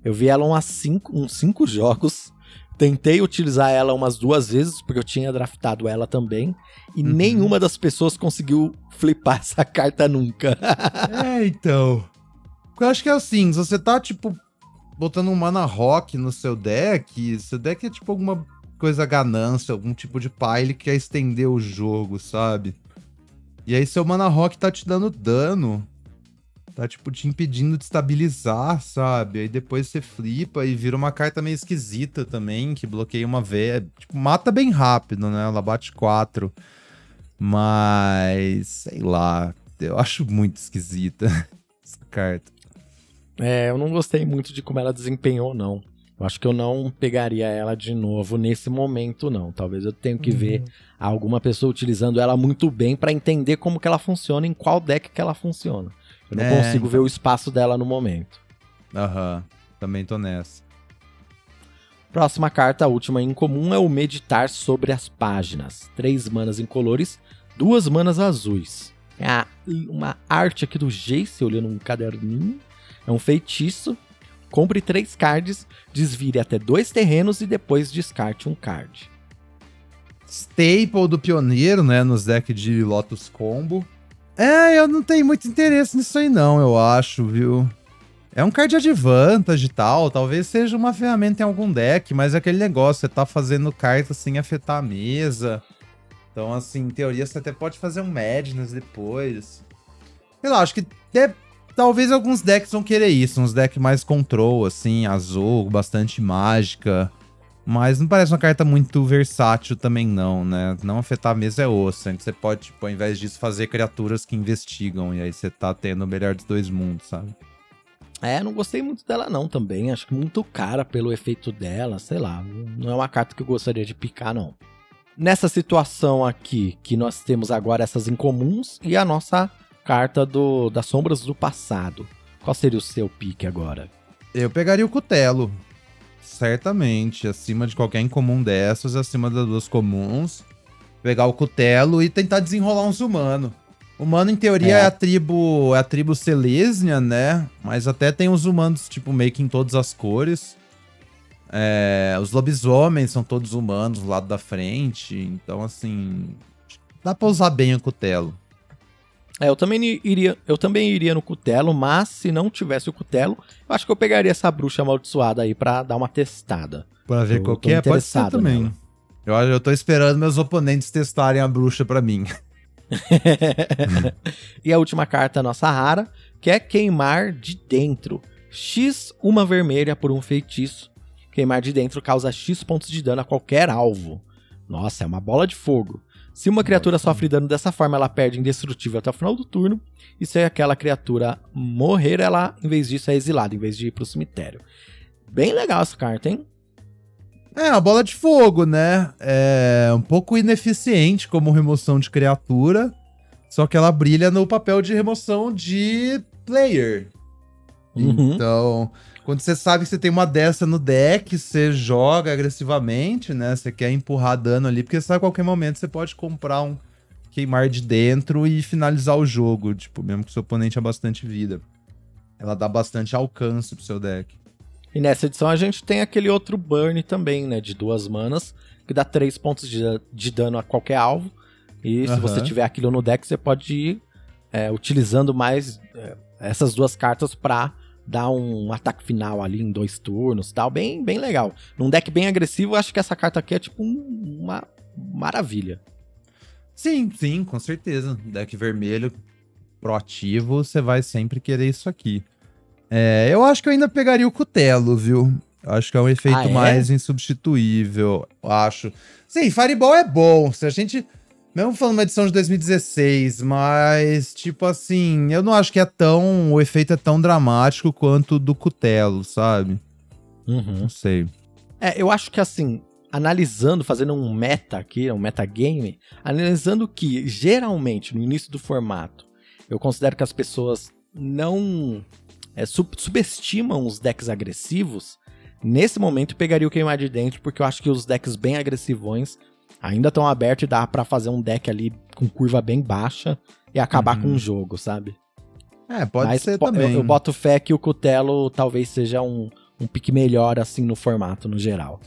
Eu vi ela umas cinco, uns cinco jogos. Tentei utilizar ela umas duas vezes, porque eu tinha draftado ela também. E uhum. nenhuma das pessoas conseguiu flipar essa carta nunca. é, então. Eu acho que é assim, se você tá, tipo, botando um mana rock no seu deck, seu deck é tipo alguma coisa ganância, algum tipo de pai, ele quer estender o jogo, sabe? E aí seu mana rock tá te dando dano tá, tipo, te impedindo de estabilizar, sabe? Aí depois você flipa e vira uma carta meio esquisita também, que bloqueia uma vez. Tipo, mata bem rápido, né? Ela bate 4. Mas, sei lá, eu acho muito esquisita essa carta. É, eu não gostei muito de como ela desempenhou, não. Eu acho que eu não pegaria ela de novo nesse momento, não. Talvez eu tenha que uhum. ver alguma pessoa utilizando ela muito bem para entender como que ela funciona, em qual deck que ela funciona. Eu não é, consigo então... ver o espaço dela no momento. Aham, uhum. também tô nessa. Próxima carta, a última em comum, é o Meditar sobre as Páginas. Três manas incolores, duas manas azuis. É uma arte aqui do Jace olhando um caderninho. É um feitiço Compre três cards, desvire até dois terrenos e depois descarte um card. Staple do pioneiro, né? Nos decks de Lotus Combo. É, eu não tenho muito interesse nisso aí, não, eu acho, viu? É um card advantage e tal, talvez seja uma ferramenta em algum deck, mas é aquele negócio, você tá fazendo carta sem afetar a mesa. Então, assim, em teoria, você até pode fazer um Madness depois. Sei lá, acho que Talvez alguns decks vão querer isso, uns decks mais control, assim, azul, bastante mágica. Mas não parece uma carta muito versátil também, não, né? Não afetar a mesa é osso. Você pode, tipo, ao invés disso, fazer criaturas que investigam. E aí você tá tendo o melhor dos dois mundos, sabe? É, não gostei muito dela, não, também. Acho que muito cara pelo efeito dela, sei lá. Não é uma carta que eu gostaria de picar, não. Nessa situação aqui, que nós temos agora essas incomuns e a nossa carta do, das sombras do passado. Qual seria o seu pique agora? Eu pegaria o Cutelo. Certamente. Acima de qualquer incomum dessas, acima das duas comuns. Pegar o Cutelo e tentar desenrolar uns humanos. Humano, em teoria, é. é, a tribo. É a tribo Selesnia, né? Mas até tem os humanos, tipo, meio que em todas as cores. É, os lobisomens são todos humanos do lado da frente. Então, assim. Dá pra usar bem o Cutelo. É, eu também iria, eu também iria no cutelo, mas se não tivesse o cutelo, eu acho que eu pegaria essa bruxa amaldiçoada aí para dar uma testada. Pra ver qual que é, pode ser também. Eu, eu tô esperando meus oponentes testarem a bruxa para mim. e a última carta nossa rara, que é queimar de dentro. X, uma vermelha por um feitiço. Queimar de dentro causa X pontos de dano a qualquer alvo. Nossa, é uma bola de fogo. Se uma criatura sofre dano dessa forma, ela perde indestrutível até o final do turno. E se aquela criatura morrer, ela, em vez disso, é exilada, em vez de ir pro cemitério. Bem legal essa carta, hein? É, a bola de fogo, né? É um pouco ineficiente como remoção de criatura. Só que ela brilha no papel de remoção de player. Uhum. Então, quando você sabe que você tem uma dessa no deck, você joga agressivamente, né? Você quer empurrar dano ali, porque sabe a qualquer momento você pode comprar um queimar de dentro e finalizar o jogo, tipo, mesmo que seu oponente tenha bastante vida. Ela dá bastante alcance pro seu deck. E nessa edição a gente tem aquele outro burn também, né? De duas manas, que dá três pontos de, de dano a qualquer alvo. E uhum. se você tiver aquilo no deck, você pode ir é, utilizando mais é, essas duas cartas pra dar um ataque final ali em dois turnos tal. Bem, bem legal. Num deck bem agressivo, acho que essa carta aqui é tipo um, uma maravilha. Sim, sim, com certeza. Deck vermelho proativo, você vai sempre querer isso aqui. É, eu acho que eu ainda pegaria o Cutelo, viu? Eu acho que é um efeito ah, é? mais insubstituível, eu acho. Sim, Fireball é bom. Se a gente mesmo falando uma edição de 2016, mas, tipo assim, eu não acho que é tão. O efeito é tão dramático quanto do Cutelo, sabe? Uhum. Não sei. É, eu acho que assim, analisando, fazendo um meta aqui, um metagame, analisando que geralmente no início do formato, eu considero que as pessoas não é, sub subestimam os decks agressivos. Nesse momento, pegaria o queimar de dentro, porque eu acho que os decks bem agressivões ainda estão abertos e dá para fazer um deck ali com curva bem baixa e acabar uhum. com o jogo, sabe? É, pode Mas ser também. Eu, eu, boto fé que o Cutelo talvez seja um, um pique melhor, assim, no formato, no geral.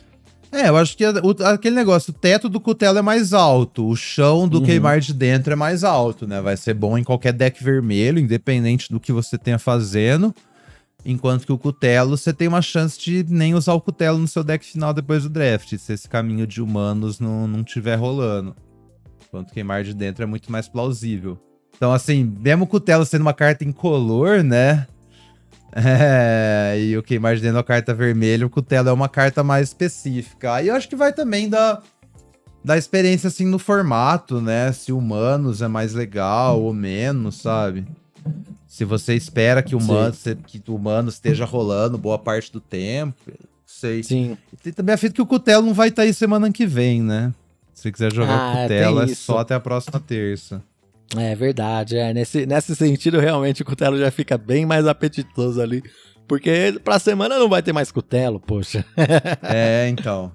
É, eu acho que o, aquele negócio, o teto do Cutelo é mais alto, o chão do uhum. queimar de dentro é mais alto, né? Vai ser bom em qualquer deck vermelho, independente do que você tenha fazendo. Enquanto que o Cutelo, você tem uma chance de nem usar o Cutelo no seu deck final depois do draft, se esse caminho de humanos não, não tiver rolando. Enquanto queimar de dentro é muito mais plausível. Então, assim, mesmo o Cutelo sendo uma carta incolor, né? É, e o queimar de dentro é uma carta vermelha, o Cutelo é uma carta mais específica. Aí eu acho que vai também da, da experiência, assim, no formato, né? Se humanos é mais legal ou menos, sabe? Se você espera que humanos, que humanos esteja rolando boa parte do tempo, sei. Sim. E tem também a fita que o Cutelo não vai estar tá aí semana que vem, né? Se quiser jogar ah, Cutelo, é só até a próxima terça. É verdade, é. Nesse, nesse sentido, realmente, o Cutelo já fica bem mais apetitoso ali. Porque pra semana não vai ter mais Cutelo, poxa. é, então.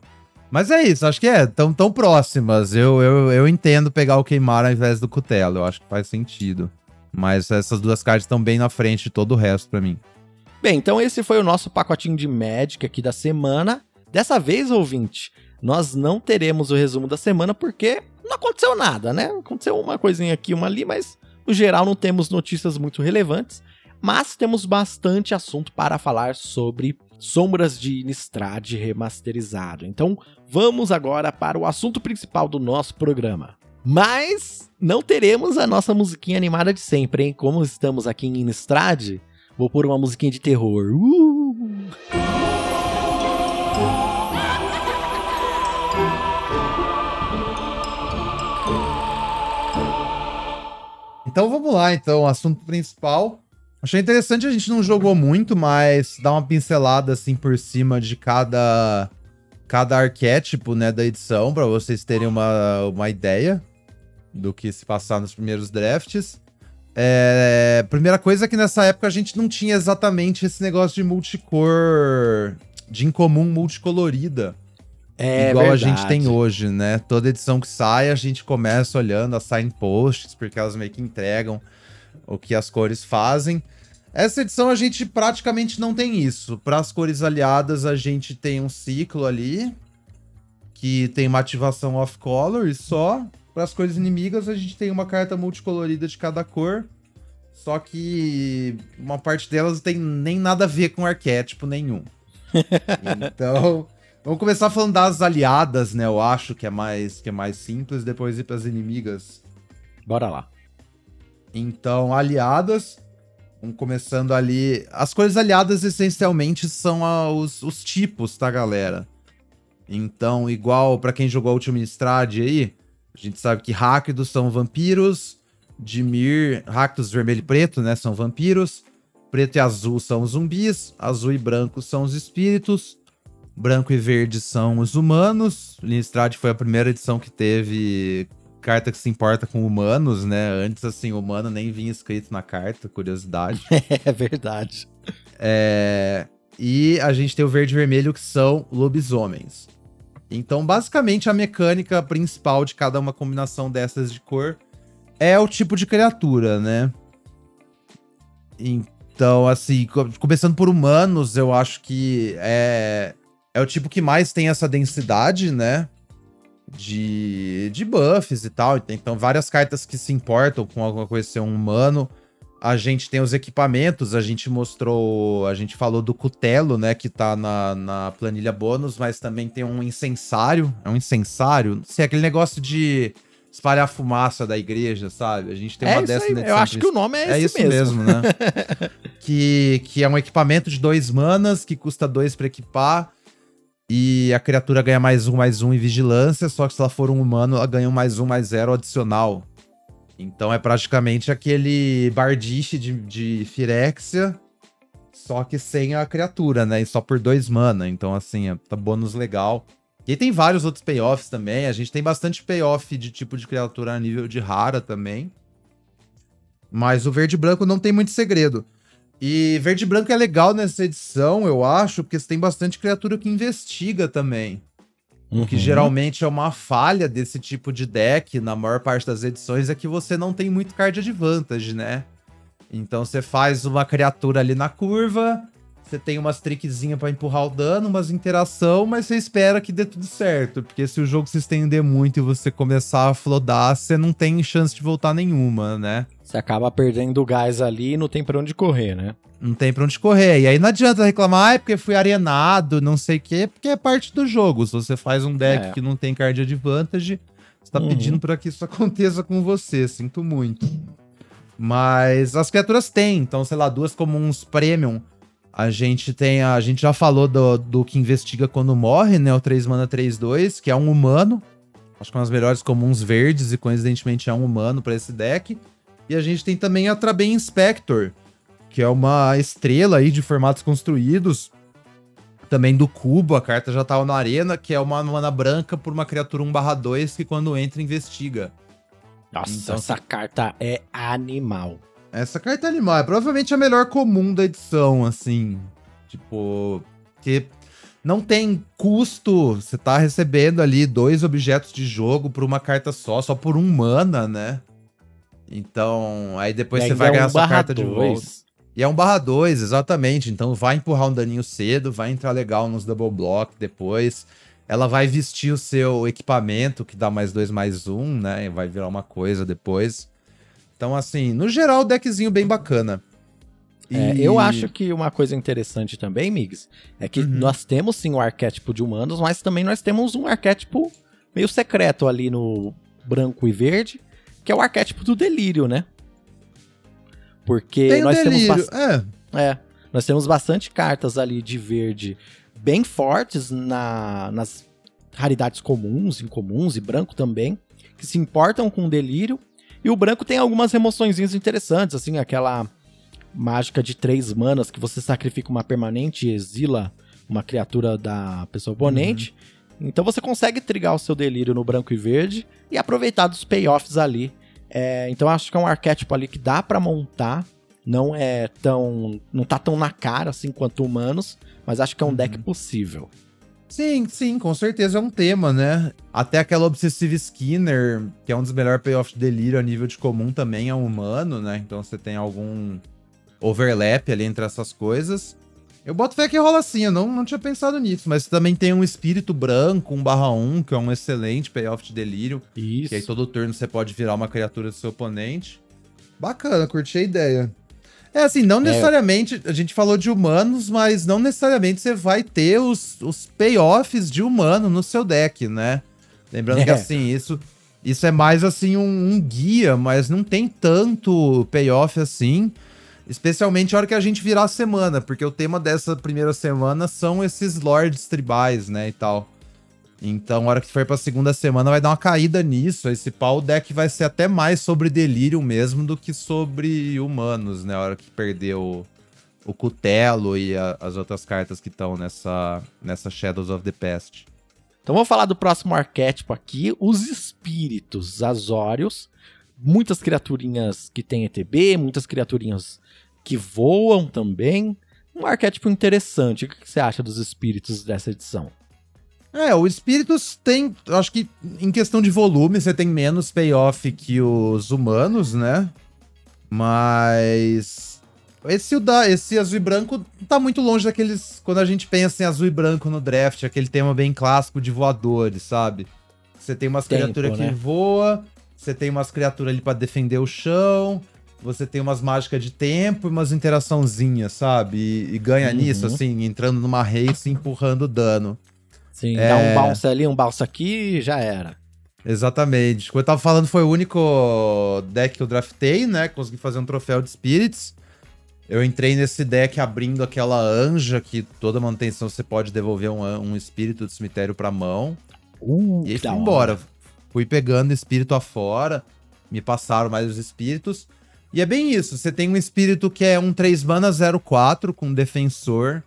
Mas é isso, acho que é, tão, tão próximas. Eu, eu, eu entendo pegar o queimar ao invés do Cutelo, eu acho que faz sentido. Mas essas duas cartas estão bem na frente de todo o resto para mim. Bem, então esse foi o nosso pacotinho de Magic aqui da semana. Dessa vez, ouvinte, nós não teremos o resumo da semana porque não aconteceu nada, né? Aconteceu uma coisinha aqui, uma ali, mas no geral não temos notícias muito relevantes. Mas temos bastante assunto para falar sobre Sombras de Innistrad remasterizado. Então vamos agora para o assunto principal do nosso programa. Mas não teremos a nossa musiquinha animada de sempre, hein? Como estamos aqui em Innistrad, vou pôr uma musiquinha de terror. Uh! Então vamos lá, então, assunto principal. Achei interessante, a gente não jogou muito, mas dá uma pincelada assim por cima de cada cada arquétipo, né, da edição para vocês terem uma, uma ideia do que se passar nos primeiros drafts. É, primeira coisa é que nessa época a gente não tinha exatamente esse negócio de multicor, de incomum multicolorida. É igual verdade. a gente tem hoje, né? Toda edição que sai, a gente começa olhando as signposts, porque elas meio que entregam o que as cores fazem. Essa edição a gente praticamente não tem isso. Para as cores aliadas, a gente tem um ciclo ali, que tem uma ativação off-color e só. Para as cores inimigas, a gente tem uma carta multicolorida de cada cor. Só que uma parte delas não tem nem nada a ver com arquétipo nenhum. então, vamos começar falando das aliadas, né? Eu acho que é mais que é mais simples, depois ir para as inimigas. Bora lá. Então, aliadas, vamos começando ali. As cores aliadas essencialmente são a, os, os tipos, tá, galera? Então, igual para quem jogou a Ultima Strade aí, a gente sabe que Ráquidos são vampiros, Dimir, Ractus vermelho e preto, né, são vampiros, preto e azul são os zumbis, azul e branco são os espíritos, branco e verde são os humanos. Linistrad foi a primeira edição que teve carta que se importa com humanos, né? Antes, assim, humano nem vinha escrito na carta, curiosidade. é verdade. É... E a gente tem o verde e vermelho, que são lobisomens. Então, basicamente, a mecânica principal de cada uma combinação dessas de cor é o tipo de criatura, né? Então, assim, começando por humanos, eu acho que é, é o tipo que mais tem essa densidade, né? De, de buffs e tal. Então, várias cartas que se importam com alguma coisa ser um humano. A gente tem os equipamentos, a gente mostrou, a gente falou do cutelo, né, que tá na, na planilha bônus, mas também tem um incensário, é um incensário, não sei, aquele negócio de espalhar fumaça da igreja, sabe? A gente tem é uma dessa aí, Eu acho que o nome é, é isso mesmo, mesmo né? que, que é um equipamento de dois manas, que custa dois para equipar, e a criatura ganha mais um, mais um em vigilância, só que se ela for um humano, ela ganha um mais um, mais zero adicional. Então é praticamente aquele bardiche de, de Firexia, só que sem a criatura, né? E só por dois mana. Então, assim, é, tá bônus legal. E tem vários outros payoffs também. A gente tem bastante payoff de tipo de criatura a nível de rara também. Mas o verde branco não tem muito segredo. E verde branco é legal nessa edição, eu acho, porque você tem bastante criatura que investiga também. Uhum. O que geralmente é uma falha desse tipo de deck na maior parte das edições é que você não tem muito card advantage, né? Então você faz uma criatura ali na curva, você tem umas trickzinhas para empurrar o dano, umas interação, mas você espera que dê tudo certo. Porque se o jogo se estender muito e você começar a flodar, você não tem chance de voltar nenhuma, né? Você acaba perdendo o gás ali e não tem pra onde correr, né? Não tem pra onde correr. E aí não adianta reclamar, ah, é porque fui arenado, não sei o quê, porque é parte do jogo. Se você faz um deck é. que não tem card advantage, você tá uhum. pedindo para que isso aconteça com você. Sinto muito. Mas as criaturas têm, então, sei lá, duas comuns premium. A gente tem. A, a gente já falou do, do que investiga quando morre, né? O 3 mana 3-2, que é um humano Acho que é uma das melhores comuns verdes e coincidentemente é um humano para esse deck. E a gente tem também a Traben Inspector, que é uma estrela aí de formatos construídos. Também do cubo, a carta já tava na arena, que é uma mana branca por uma criatura 1/2 que quando entra investiga. Nossa, então, essa carta é animal. Essa carta é animal, é provavelmente a melhor comum da edição, assim. Tipo, que não tem custo, você tá recebendo ali dois objetos de jogo por uma carta só, só por um mana, né? Então, aí depois você vai é ganhar um sua carta dois. de volta. E é um barra 2, exatamente. Então vai empurrar um daninho cedo, vai entrar legal nos double block depois. Ela vai vestir o seu equipamento, que dá mais dois, mais um, né? E vai virar uma coisa depois. Então, assim, no geral, deckzinho bem bacana. E... É, eu acho que uma coisa interessante também, Migs, é que uhum. nós temos sim o arquétipo de humanos, mas também nós temos um arquétipo meio secreto ali no branco e verde, que é o arquétipo do delírio, né? Porque Tem nós delírio. temos é. é, nós temos bastante cartas ali de verde bem fortes na, nas raridades comuns, incomuns e branco também, que se importam com o delírio. E o branco tem algumas remoções interessantes, assim, aquela mágica de três manas que você sacrifica uma permanente e exila uma criatura da pessoa oponente. Uhum. Então você consegue trigar o seu delírio no branco e verde e aproveitar dos payoffs ali é, então acho que é um arquétipo ali que dá para montar. Não é tão. não tá tão na cara assim quanto humanos, mas acho que é um uhum. deck possível. Sim, sim, com certeza é um tema, né? Até aquela Obsessive Skinner, que é um dos melhores payoffs de delírio a nível de comum, também é um humano, né? Então você tem algum overlap ali entre essas coisas. Eu boto fé que rola assim, eu não, não tinha pensado nisso, mas também tem um espírito branco, um barra 1, que é um excelente payoff de delírio. Isso. Que aí todo turno você pode virar uma criatura do seu oponente. Bacana, curti a ideia. É assim, não é. necessariamente, a gente falou de humanos, mas não necessariamente você vai ter os, os payoffs de humano no seu deck, né? Lembrando é. que assim, isso, isso é mais assim um, um guia, mas não tem tanto payoff assim. Especialmente a hora que a gente virar a semana, porque o tema dessa primeira semana são esses lords tribais, né, e tal. Então, a hora que for pra segunda semana vai dar uma caída nisso. Esse pau, o deck vai ser até mais sobre delírio mesmo do que sobre humanos, né? A hora que perder o, o Cutelo e a, as outras cartas que estão nessa, nessa Shadows of the Past. Então vamos falar do próximo arquétipo aqui, os espíritos azórios. Muitas criaturinhas que tem ETB, muitas criaturinhas que voam também. Um arquétipo interessante. O que você acha dos espíritos dessa edição? É, o Espíritos tem. Acho que em questão de volume, você tem menos payoff que os humanos, né? Mas. Esse, esse azul e branco tá muito longe daqueles. Quando a gente pensa em azul e branco no draft, aquele tema bem clássico de voadores, sabe? Você tem umas criaturas né? que voam, você tem umas criaturas ali para defender o chão, você tem umas mágicas de tempo e umas interaçãozinhas, sabe? E, e ganha uhum. nisso, assim, entrando numa race e empurrando dano. Sim, é... dá um bounce ali, um bounce aqui já era. Exatamente. Como eu tava falando, foi o único deck que eu draftei, né? Consegui fazer um troféu de Spirits. Eu entrei nesse deck abrindo aquela anja que toda manutenção você pode devolver um, um espírito do cemitério pra mão. Uh, e fui embora. Fui pegando espírito afora. Me passaram mais os espíritos. E é bem isso, você tem um espírito que é um 3 mana 04 com defensor,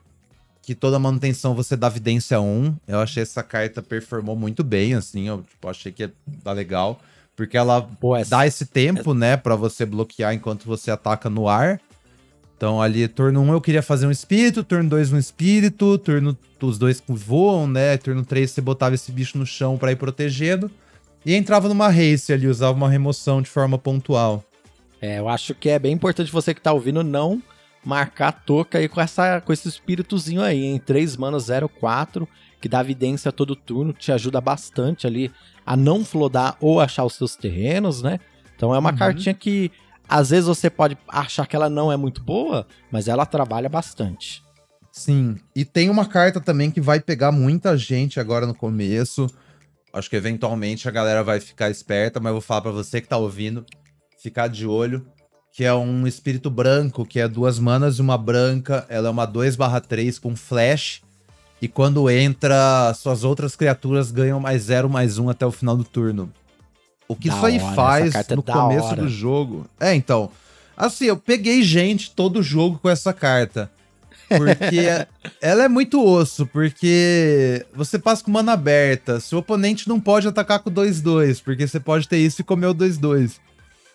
que toda manutenção você dá vidência 1. Eu achei essa carta performou muito bem, assim, eu tipo, achei que tá legal. Porque ela Pô, essa... dá esse tempo, né, para você bloquear enquanto você ataca no ar. Então ali, turno 1 eu queria fazer um espírito, turno 2 um espírito, turno os dois voam, né? Turno 3 você botava esse bicho no chão para ir protegendo. E entrava numa race ali, usava uma remoção de forma pontual. É, eu acho que é bem importante você que tá ouvindo não marcar a toca aí com, essa, com esse espíritozinho aí, em 3 manas 04, que dá evidência todo turno, te ajuda bastante ali a não flodar ou achar os seus terrenos, né? Então é uma uhum. cartinha que às vezes você pode achar que ela não é muito boa, mas ela trabalha bastante. Sim, e tem uma carta também que vai pegar muita gente agora no começo. Acho que eventualmente a galera vai ficar esperta, mas eu vou falar para você que tá ouvindo ficar de olho, que é um espírito branco, que é duas manas e uma branca. Ela é uma 2/3 com flash. E quando entra, suas outras criaturas ganham mais zero, mais um até o final do turno. O que Da isso aí hora, faz é no da começo hora. do jogo. É, então. Assim, eu peguei gente todo jogo com essa carta. Porque ela é muito osso, porque você passa com mana aberta. Seu oponente não pode atacar com 2-2, porque você pode ter isso e comer o 2-2.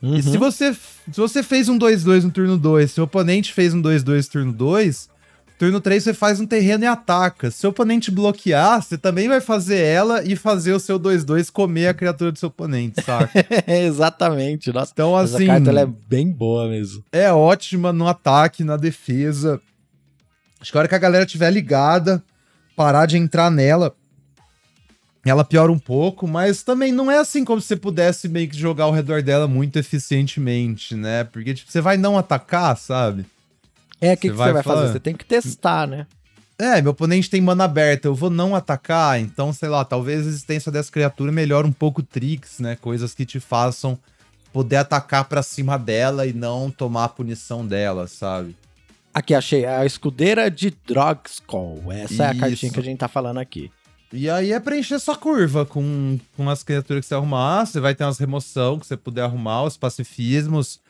Uhum. E se você, se você fez um 2-2 no turno 2, seu oponente fez um 2-2 no turno 2, turno 3 você faz um terreno e ataca. Se o oponente bloquear, você também vai fazer ela e fazer o seu 2-2 comer a criatura do seu oponente, saca? Exatamente. Nossa, Então, essa assim, carta ela é bem boa mesmo. é ótima no ataque, na defesa. Acho que a hora que a galera tiver ligada, parar de entrar nela, ela piora um pouco, mas também não é assim como se você pudesse meio que jogar ao redor dela muito eficientemente, né? Porque, tipo, você vai não atacar, sabe? É, o que, Você que vai você vai falar? fazer? Você tem que testar, né? É, meu oponente tem mana aberta, eu vou não atacar, então, sei lá, talvez a existência dessa criatura melhore um pouco tricks, né? Coisas que te façam poder atacar pra cima dela e não tomar a punição dela, sabe? Aqui, achei a escudeira de Drogskull. Essa é a Isso. cartinha que a gente tá falando aqui. E aí é preencher sua curva com, com as criaturas que você arrumar. Você vai ter umas remoção que você puder arrumar, os pacifismos.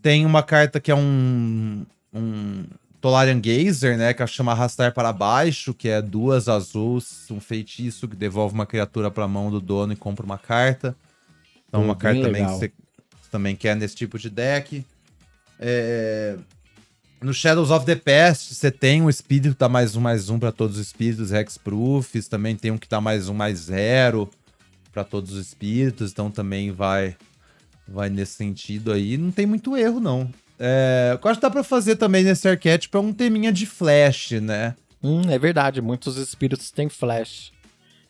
Tem uma carta que é um. um Tolarian Gazer, né? Que chama Arrastar para Baixo, que é duas azuis, um feitiço que devolve uma criatura pra mão do dono e compra uma carta. Então, Pô, uma carta também que você também quer nesse tipo de deck. É, No Shadows of the Past, você tem um espírito que dá mais um, mais um pra todos os espíritos Hexproofs. Também tem um que dá mais um, mais zero pra todos os espíritos. Então também vai vai nesse sentido aí. Não tem muito erro, não. É, o que eu acho que dá pra fazer também nesse arquétipo é um teminha de flash, né? Hum, é verdade, muitos espíritos têm flash.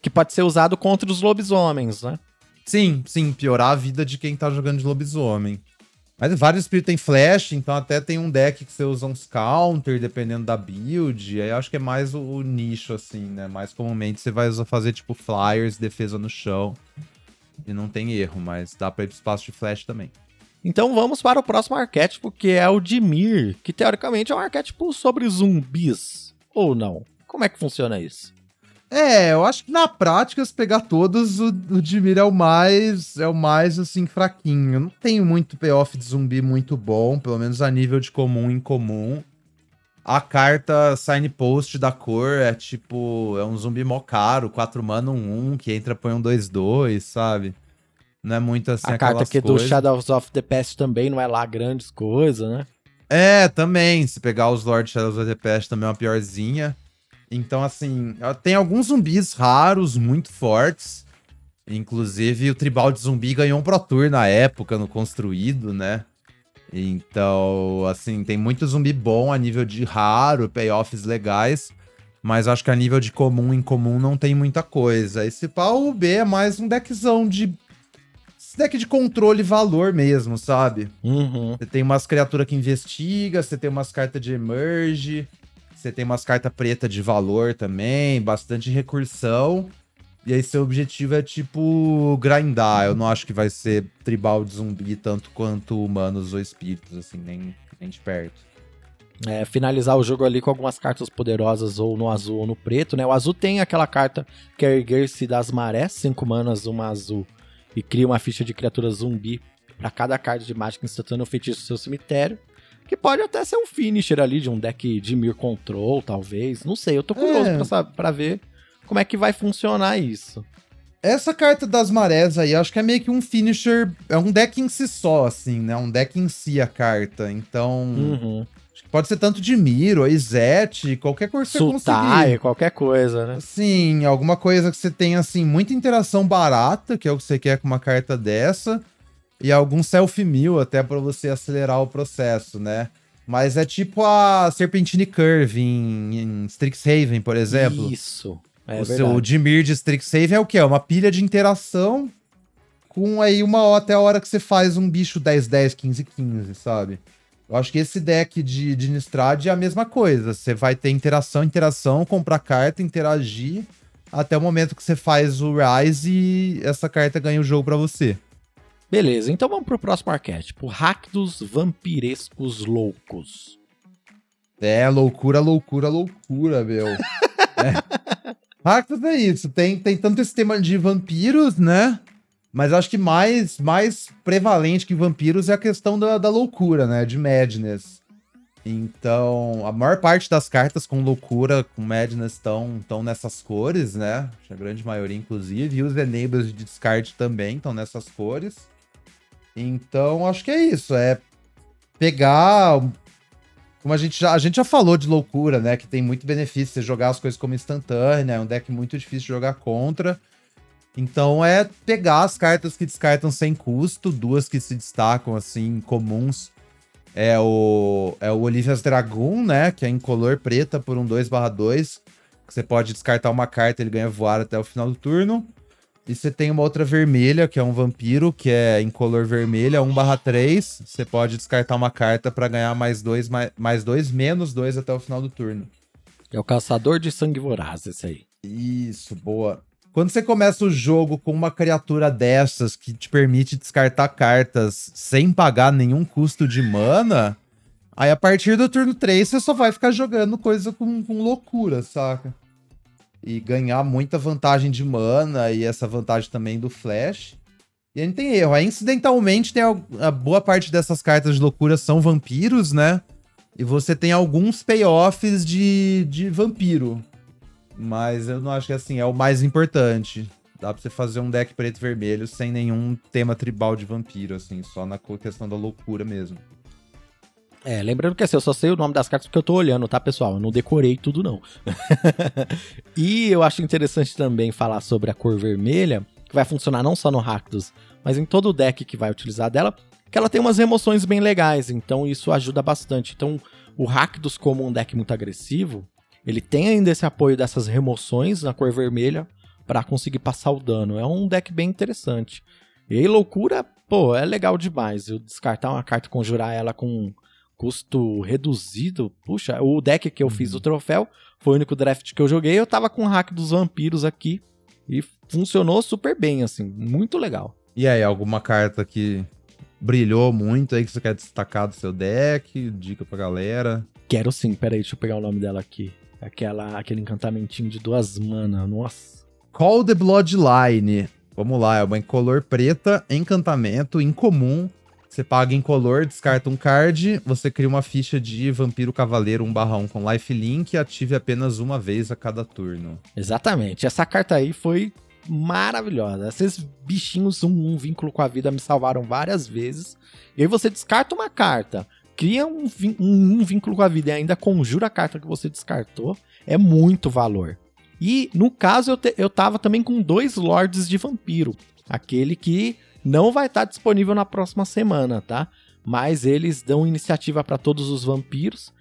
Que pode ser usado contra os lobisomens, né? Sim, sim, piorar a vida de quem tá jogando de lobisomem. Mas vários espíritos têm flash, então até tem um deck que você usa uns counter, dependendo da build. Aí acho que é mais o, o nicho, assim, né? Mais comumente você vai usar, fazer tipo flyers, defesa no chão. E não tem erro, mas dá pra ir pro espaço de flash também. Então vamos para o próximo arquétipo, que é o Dimir, que teoricamente é um arquétipo sobre zumbis. Ou não? Como é que funciona isso? É, eu acho que na prática, se pegar todos, o, o Dimir é o mais, é o mais, assim, fraquinho. Não tenho muito payoff de zumbi muito bom, pelo menos a nível de comum em comum. A carta Signpost da cor é tipo, é um zumbi mó caro, 4 mana, 1 1, que entra, põe um 2-2, sabe? Não é muito assim a carta aqui do coisas. Shadows of the Past também não é lá grandes coisas, né? É, também. Se pegar os Lord Shadows of the Past também é uma piorzinha. Então, assim, tem alguns zumbis raros, muito fortes. Inclusive, o Tribal de Zumbi ganhou um Pro Tour na época, no Construído, né? Então, assim, tem muito zumbi bom a nível de raro, payoffs legais. Mas acho que a nível de comum em comum não tem muita coisa. Esse pau B é mais um deckzão de. Esse deck de controle e valor mesmo, sabe? Uhum. Você tem umas criaturas que investiga, você tem umas cartas de emerge, você tem umas cartas preta de valor também, bastante recursão. E aí seu objetivo é tipo grindar. Eu não acho que vai ser tribal de zumbi tanto quanto humanos ou espíritos, assim, nem, nem de perto. É, finalizar o jogo ali com algumas cartas poderosas, ou no azul ou no preto, né? O azul tem aquela carta que é erguer-se das marés, 5 manas, uma azul, e cria uma ficha de criatura zumbi para cada carta de mágica instantânea ou feitiço do seu cemitério. Que pode até ser um finisher ali de um deck de Mir Control, talvez. Não sei, eu tô curioso É. pra, pra ver como é que vai funcionar isso. Essa carta das marés aí, acho que é meio que um finisher. É um deck em si só, assim, né? Um deck em si a carta. Então. Uhum. Acho que pode ser tanto de Miro, Izete, qualquer coisa que você Sultai, conseguir. qualquer coisa, né? Sim, alguma coisa que você tenha, assim, muita interação barata, que é o que você quer com uma carta dessa, e algum self-mill até pra você acelerar o processo, né? Mas é tipo a Serpentine Curve em, em Strixhaven, por exemplo. Isso. É o verdade. seu Dimir de Strixhaven é o quê? É uma pilha de interação com aí uma hora até a hora que você faz um bicho 10-10, 15-15, sabe? Eu acho que esse deck de, de Nistrad é a mesma coisa. Você vai ter interação, interação, comprar carta, interagir, até o momento que você faz o Rise e essa carta ganha o jogo pra você. Beleza, então vamos pro próximo arquétipo. Rakdos vampirescos loucos. É, loucura, loucura, loucura, meu. é. Rakdos é isso. Tem, tem tanto esse tema de vampiros, né? Mas acho que mais, mais prevalente que vampiros é a questão da, da loucura, né? De madness. Então, a maior parte das cartas com loucura, com madness, estão nessas cores, né? A grande maioria, inclusive. E os enables de descarte também estão nessas cores. Então, acho que é isso. É pegar. Como a gente já, a gente já falou de loucura, né? Que tem muito benefício você jogar as coisas como instantânea. É um deck muito difícil de jogar contra. Então é pegar as cartas que descartam sem custo, duas que se destacam assim, comuns. É o, é o Olivia's Dragoon, né? Que é em color preta por um 2/2. Você pode descartar uma carta, ele ganha voar até o final do turno. E você tem uma outra vermelha, que é um vampiro, que é em color vermelha, 1/3. Você pode descartar uma carta para ganhar mais dois, mais, mais dois, menos dois até o final do turno. É o caçador de sangue voraz, esse aí. Isso, boa. Quando você começa o jogo com uma criatura dessas que te permite descartar cartas sem pagar nenhum custo de mana, aí a partir do turno 3 você só vai ficar jogando coisa com, com loucura, saca? E ganhar muita vantagem de mana e essa vantagem também do flash. E a gente tem erro. Aí, incidentalmente, tem a, a boa parte dessas cartas de loucura são vampiros, né? E você tem alguns payoffs de, de vampiro. Mas eu não acho que assim é o mais importante. Dá pra você fazer um deck preto e vermelho sem nenhum tema tribal de vampiro, assim, só na questão da loucura mesmo. É, lembrando que assim, eu só sei o nome das cartas porque eu tô olhando, tá, pessoal? Eu não decorei tudo, não. e eu acho interessante também falar sobre a cor vermelha, que vai funcionar não só no Rakdos, mas em todo o deck que vai utilizar dela, que ela tem umas remoções bem legais, então isso ajuda bastante. Então, o Rakdos como um deck muito agressivo, ele tem ainda esse apoio dessas remoções na cor vermelha para conseguir passar o dano. É um deck bem interessante. E aí, loucura, pô, é legal demais. Eu descartar uma carta e conjurar ela com custo reduzido. Puxa, o deck que eu uhum. fiz o troféu foi o único draft que eu joguei. Eu tava com o hack dos vampiros aqui e funcionou super bem, assim, muito legal. E aí, alguma carta que brilhou muito aí que você quer destacar do seu deck? Dica pra galera. Quero sim, peraí, deixa eu pegar o nome dela aqui. Aquela, aquele encantamentinho de duas mana, nossa. Call the Bloodline. Vamos lá, é uma incolor preta, encantamento, incomum. Você paga em color, descarta um card, você cria uma ficha de Vampiro Cavaleiro 1/1 com lifelink e ative apenas uma vez a cada turno. Exatamente. Essa carta aí foi maravilhosa. Esses bichinhos, um, um vínculo com a vida, me salvaram várias vezes. E aí você descarta uma carta, cria um, um, um vínculo com a vida e ainda conjura a carta que você descartou, é muito valor. E no caso eu, te, eu tava também com dois Lords de Vampiro. Aquele que não vai estar tá disponível na próxima semana, tá? Mas eles dão iniciativa para todos os vampiros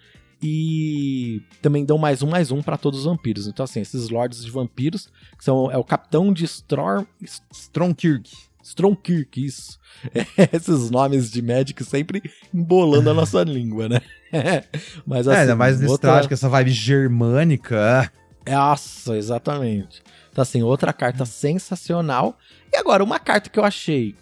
e também dão mais um mais um para todos os vampiros. Então assim, esses lords de vampiros que são é o capitão de Storm Stromkirk. Stromkirk, isso. É, esses nomes de Magic sempre embolando a nossa língua, né? Mas assim, é, ainda assim, mais nesse outra... essa vibe germânica. Nossa, exatamente. Então, assim, outra carta sensacional. E agora, uma carta que eu achei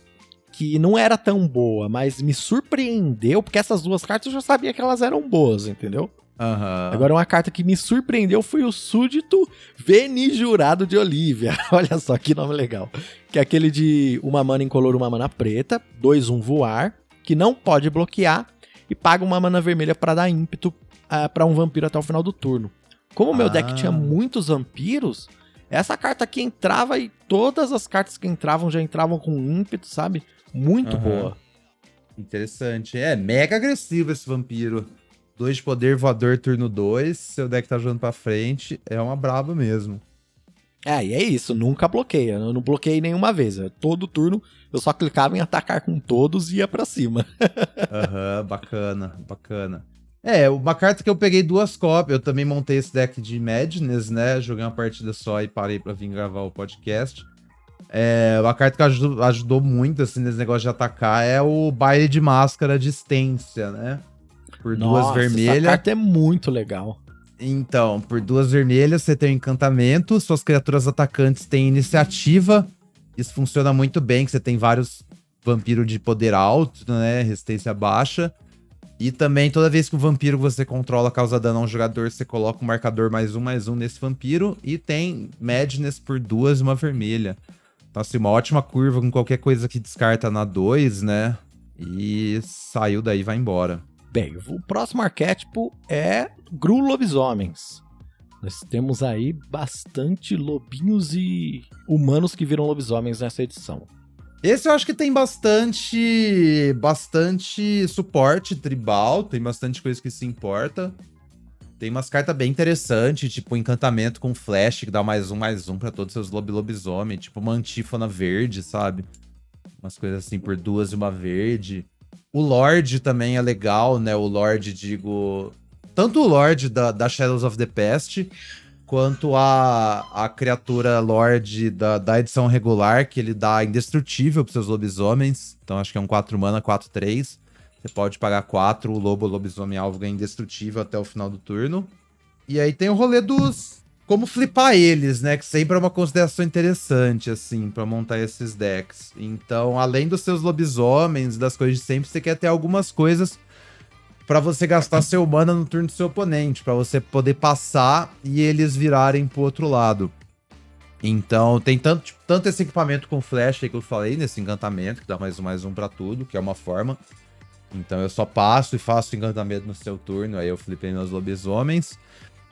que não era tão boa, mas me surpreendeu, porque essas duas cartas eu já sabia que elas eram boas, entendeu? Uhum. Agora, uma carta que me surpreendeu foi o Súdito Venijurado de Olivia. Olha só que nome legal. Que é aquele de uma mana incolor, uma mana preta, 2-1 um voar, que não pode bloquear e paga uma mana vermelha para dar ímpeto uh, ah, para um vampiro até o final do turno. Como o meu ah. deck tinha muitos vampiros, essa carta aqui entrava e todas as cartas que entravam já entravam com ímpeto, sabe? Muito uhum. boa. Interessante. É mega agressivo esse vampiro. 2 de poder, voador, turno 2. Seu deck tá jogando pra frente. É uma braba mesmo. É, e é isso. Nunca bloqueia. Eu não bloqueei nenhuma vez. Todo turno eu só clicava em atacar com todos e ia pra cima. Aham, uhum, bacana, bacana. É, uma carta que eu peguei duas cópias. Eu também montei esse deck de Madness, né? Joguei uma partida só e parei pra vir gravar o podcast. É, uma carta que ajudou, ajudou muito assim, nesse negócio de atacar é o baile de máscara de Estência, né? por Nossa, duas vermelhas. Essa carta é muito legal. Então, por duas vermelhas, você tem um encantamento, suas criaturas atacantes têm iniciativa. Isso funciona muito bem, que você tem vários vampiros de poder alto, né? Resistência baixa. E também, toda vez que o vampiro que você controla causa dano a um jogador, você coloca um marcador mais um, mais um nesse vampiro. E tem Madness por duas e uma vermelha. Então, assim, uma ótima curva com qualquer coisa que descarta na 2, né? E saiu daí vai embora. Bem, o próximo arquétipo é Gru Lobisomens. Nós temos aí bastante lobinhos e humanos que viram lobisomens nessa edição. Esse eu acho que tem bastante bastante suporte tribal, tem bastante coisa que se importa. Tem umas cartas bem interessantes, tipo encantamento com flash, que dá mais um, mais um para todos os seus lob lobisomem, tipo uma antífona verde, sabe? Umas coisas assim por duas e uma verde. O Lorde também é legal, né? O Lorde, digo. Tanto o Lorde da, da Shadows of the Past, quanto a, a criatura Lorde da, da edição regular, que ele dá indestrutível pros seus lobisomens. Então acho que é um 4 mana, 4-3. Você pode pagar 4, o lobo lobisomem alvo ganha indestrutível até o final do turno. E aí tem o rolê dos. Como flipar eles, né? Que sempre é uma consideração interessante, assim, para montar esses decks. Então, além dos seus lobisomens, das coisas de sempre, você quer ter algumas coisas para você gastar seu mana no turno do seu oponente, para você poder passar e eles virarem pro outro lado. Então, tem tanto, tipo, tanto esse equipamento com flash aí que eu falei, nesse encantamento, que dá mais um mais um pra tudo, que é uma forma. Então eu só passo e faço encantamento no seu turno, aí eu flipei meus lobisomens.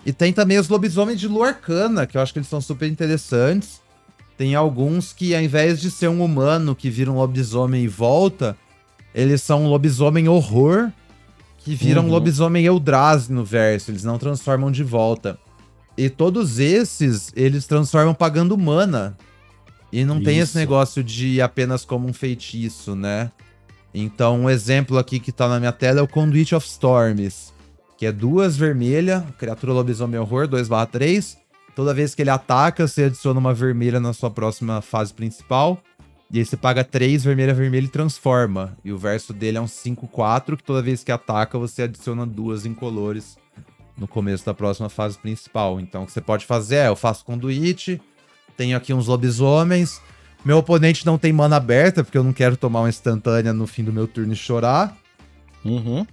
E tem também os lobisomens de lua arcana, que eu acho que eles são super interessantes. Tem alguns que, ao invés de ser um humano que vira um lobisomem e volta, eles são um lobisomem horror que vira uhum. um lobisomem Eldrazi no verso. Eles não transformam de volta. E todos esses, eles transformam pagando mana. E não Isso. tem esse negócio de apenas como um feitiço, né? Então, um exemplo aqui que tá na minha tela é o Conduit of Storms, que é duas vermelha, criatura lobisomem horror, 2/3. Toda vez que ele ataca, você adiciona uma vermelha na sua próxima fase principal. E aí você paga 3 vermelha, vermelha e transforma. E o verso dele é um 5-4, que toda vez que ataca, você adiciona duas incolores no começo da próxima fase principal. Então o que você pode fazer é, eu faço conduite, tenho aqui uns lobisomens, meu oponente não tem mana aberta, porque eu não quero tomar uma instantânea no fim do meu turno e chorar. Uhum.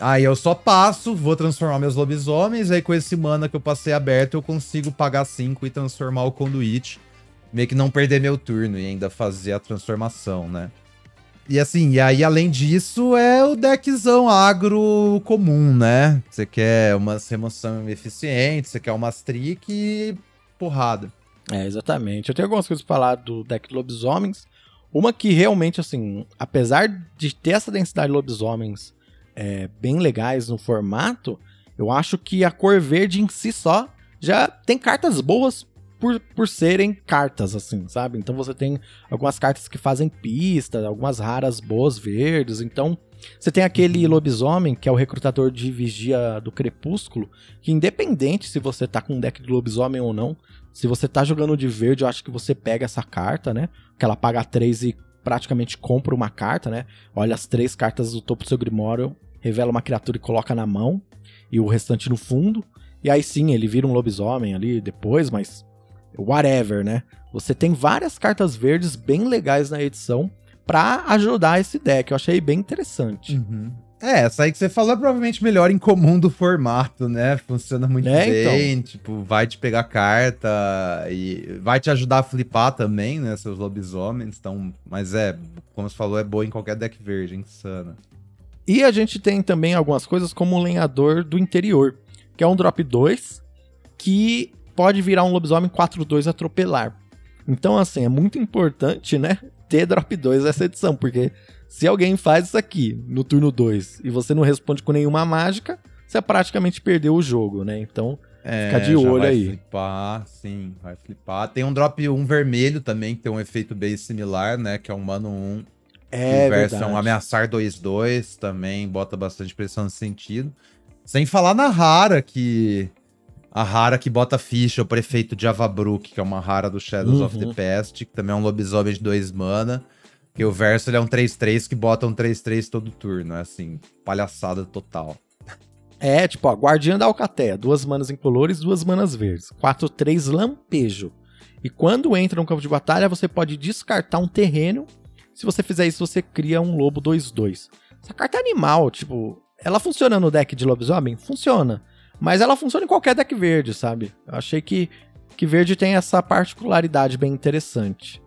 Aí eu só passo, vou transformar meus lobisomens, aí com esse mana que eu passei aberto, eu consigo pagar 5 e transformar o conduite. Meio que não perder meu turno e ainda fazer a transformação, né? E assim, e aí além disso é o deckzão agro comum, né? Você quer uma remoção eficiente, você quer umas trick e porrada. É, exatamente. Eu tenho algumas coisas pra falar do deck de lobisomens. Uma que realmente, assim, apesar de ter essa densidade de lobisomens é, bem legais no formato, eu acho que a cor verde em si só já tem cartas boas por, por serem cartas, assim, sabe? Então você tem algumas cartas que fazem pista, algumas raras boas verdes. Então você tem aquele uhum. lobisomem, que é o recrutador de vigia do crepúsculo, que independente se você tá com um deck de lobisomem ou não, se você tá jogando de verde, eu acho que você pega essa carta, né? Que ela paga 3 e praticamente compra uma carta, né? Olha as três cartas do topo do seu Grimório, revela uma criatura e coloca na mão, e o restante no fundo. E aí sim, ele vira um lobisomem ali depois, mas whatever, né? Você tem várias cartas verdes bem legais na edição para ajudar esse deck. Eu achei bem interessante. Uhum. É, essa aí que você falou é provavelmente melhor em comum do formato, né? Funciona muito é, bem, então. tipo, vai te pegar carta e vai te ajudar a flipar também, né? Seus lobisomens, então... Mas é, como você falou, é boa em qualquer deck verde, insana. E a gente tem também algumas coisas como o Lenhador do Interior, que é um drop 2, que pode virar um lobisomem 4-2 atropelar. Então, assim, é muito importante, né? Ter drop 2 nessa edição, porque se alguém faz isso aqui no turno 2 e você não responde com nenhuma mágica, você praticamente perdeu o jogo, né? Então, é, fica de olho vai aí. Vai flipar, sim, vai flipar. Tem um drop 1 vermelho também, que tem um efeito bem similar, né? Que é um mano 1. É, versão ameaçar 2-2 também, bota bastante pressão nesse sentido. Sem falar na rara, que. A rara que bota ficha, o prefeito de Avabrook, que é uma rara do Shadows uhum. of the uhum. Past, que também é um lobisomem de 2 mana. Porque o verso ele é um 3-3 que bota um 3-3 todo turno. É assim, palhaçada total. É, tipo, ó, Guardiã da Alcateia, duas manas incolores, duas manas verdes. 4-3 lampejo. E quando entra no campo de batalha, você pode descartar um terreno. Se você fizer isso, você cria um lobo 2-2. Essa carta é animal, tipo, ela funciona no deck de lobisomem? Funciona. Mas ela funciona em qualquer deck verde, sabe? Eu achei que, que verde tem essa particularidade bem interessante.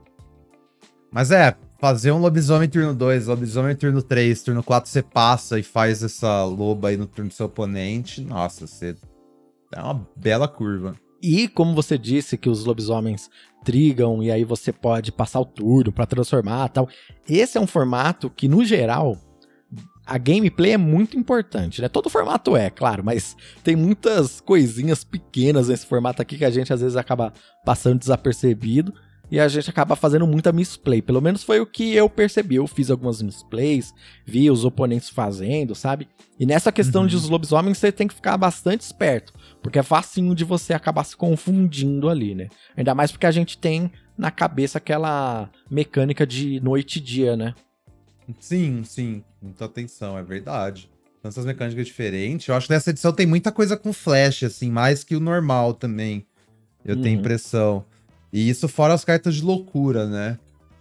Mas é, fazer um lobisomem turno 2, lobisomem turno 3, turno 4 você passa e faz essa loba aí no turno do seu oponente, nossa, você é uma bela curva. E como você disse que os lobisomens trigam e aí você pode passar o turno para transformar tal. Esse é um formato que no geral a gameplay é muito importante, né? Todo formato é, claro, mas tem muitas coisinhas pequenas nesse formato aqui que a gente às vezes acaba passando desapercebido e a gente acaba fazendo muita misplay. Pelo menos foi o que eu percebi. Eu fiz algumas misplays, vi os oponentes fazendo, sabe? E nessa questão uhum. de os lobisomens, você tem que ficar bastante esperto, porque é facinho de você acabar se confundindo ali, né? Ainda mais porque a gente tem na cabeça aquela mecânica de noite e dia, né? Sim, sim. Muita atenção, é verdade. Tantas mecânicas diferentes. Eu acho que nessa edição tem muita coisa com flash, assim, mais que o normal também. Eu uhum. tenho impressão. E isso fora as cartas de loucura, né?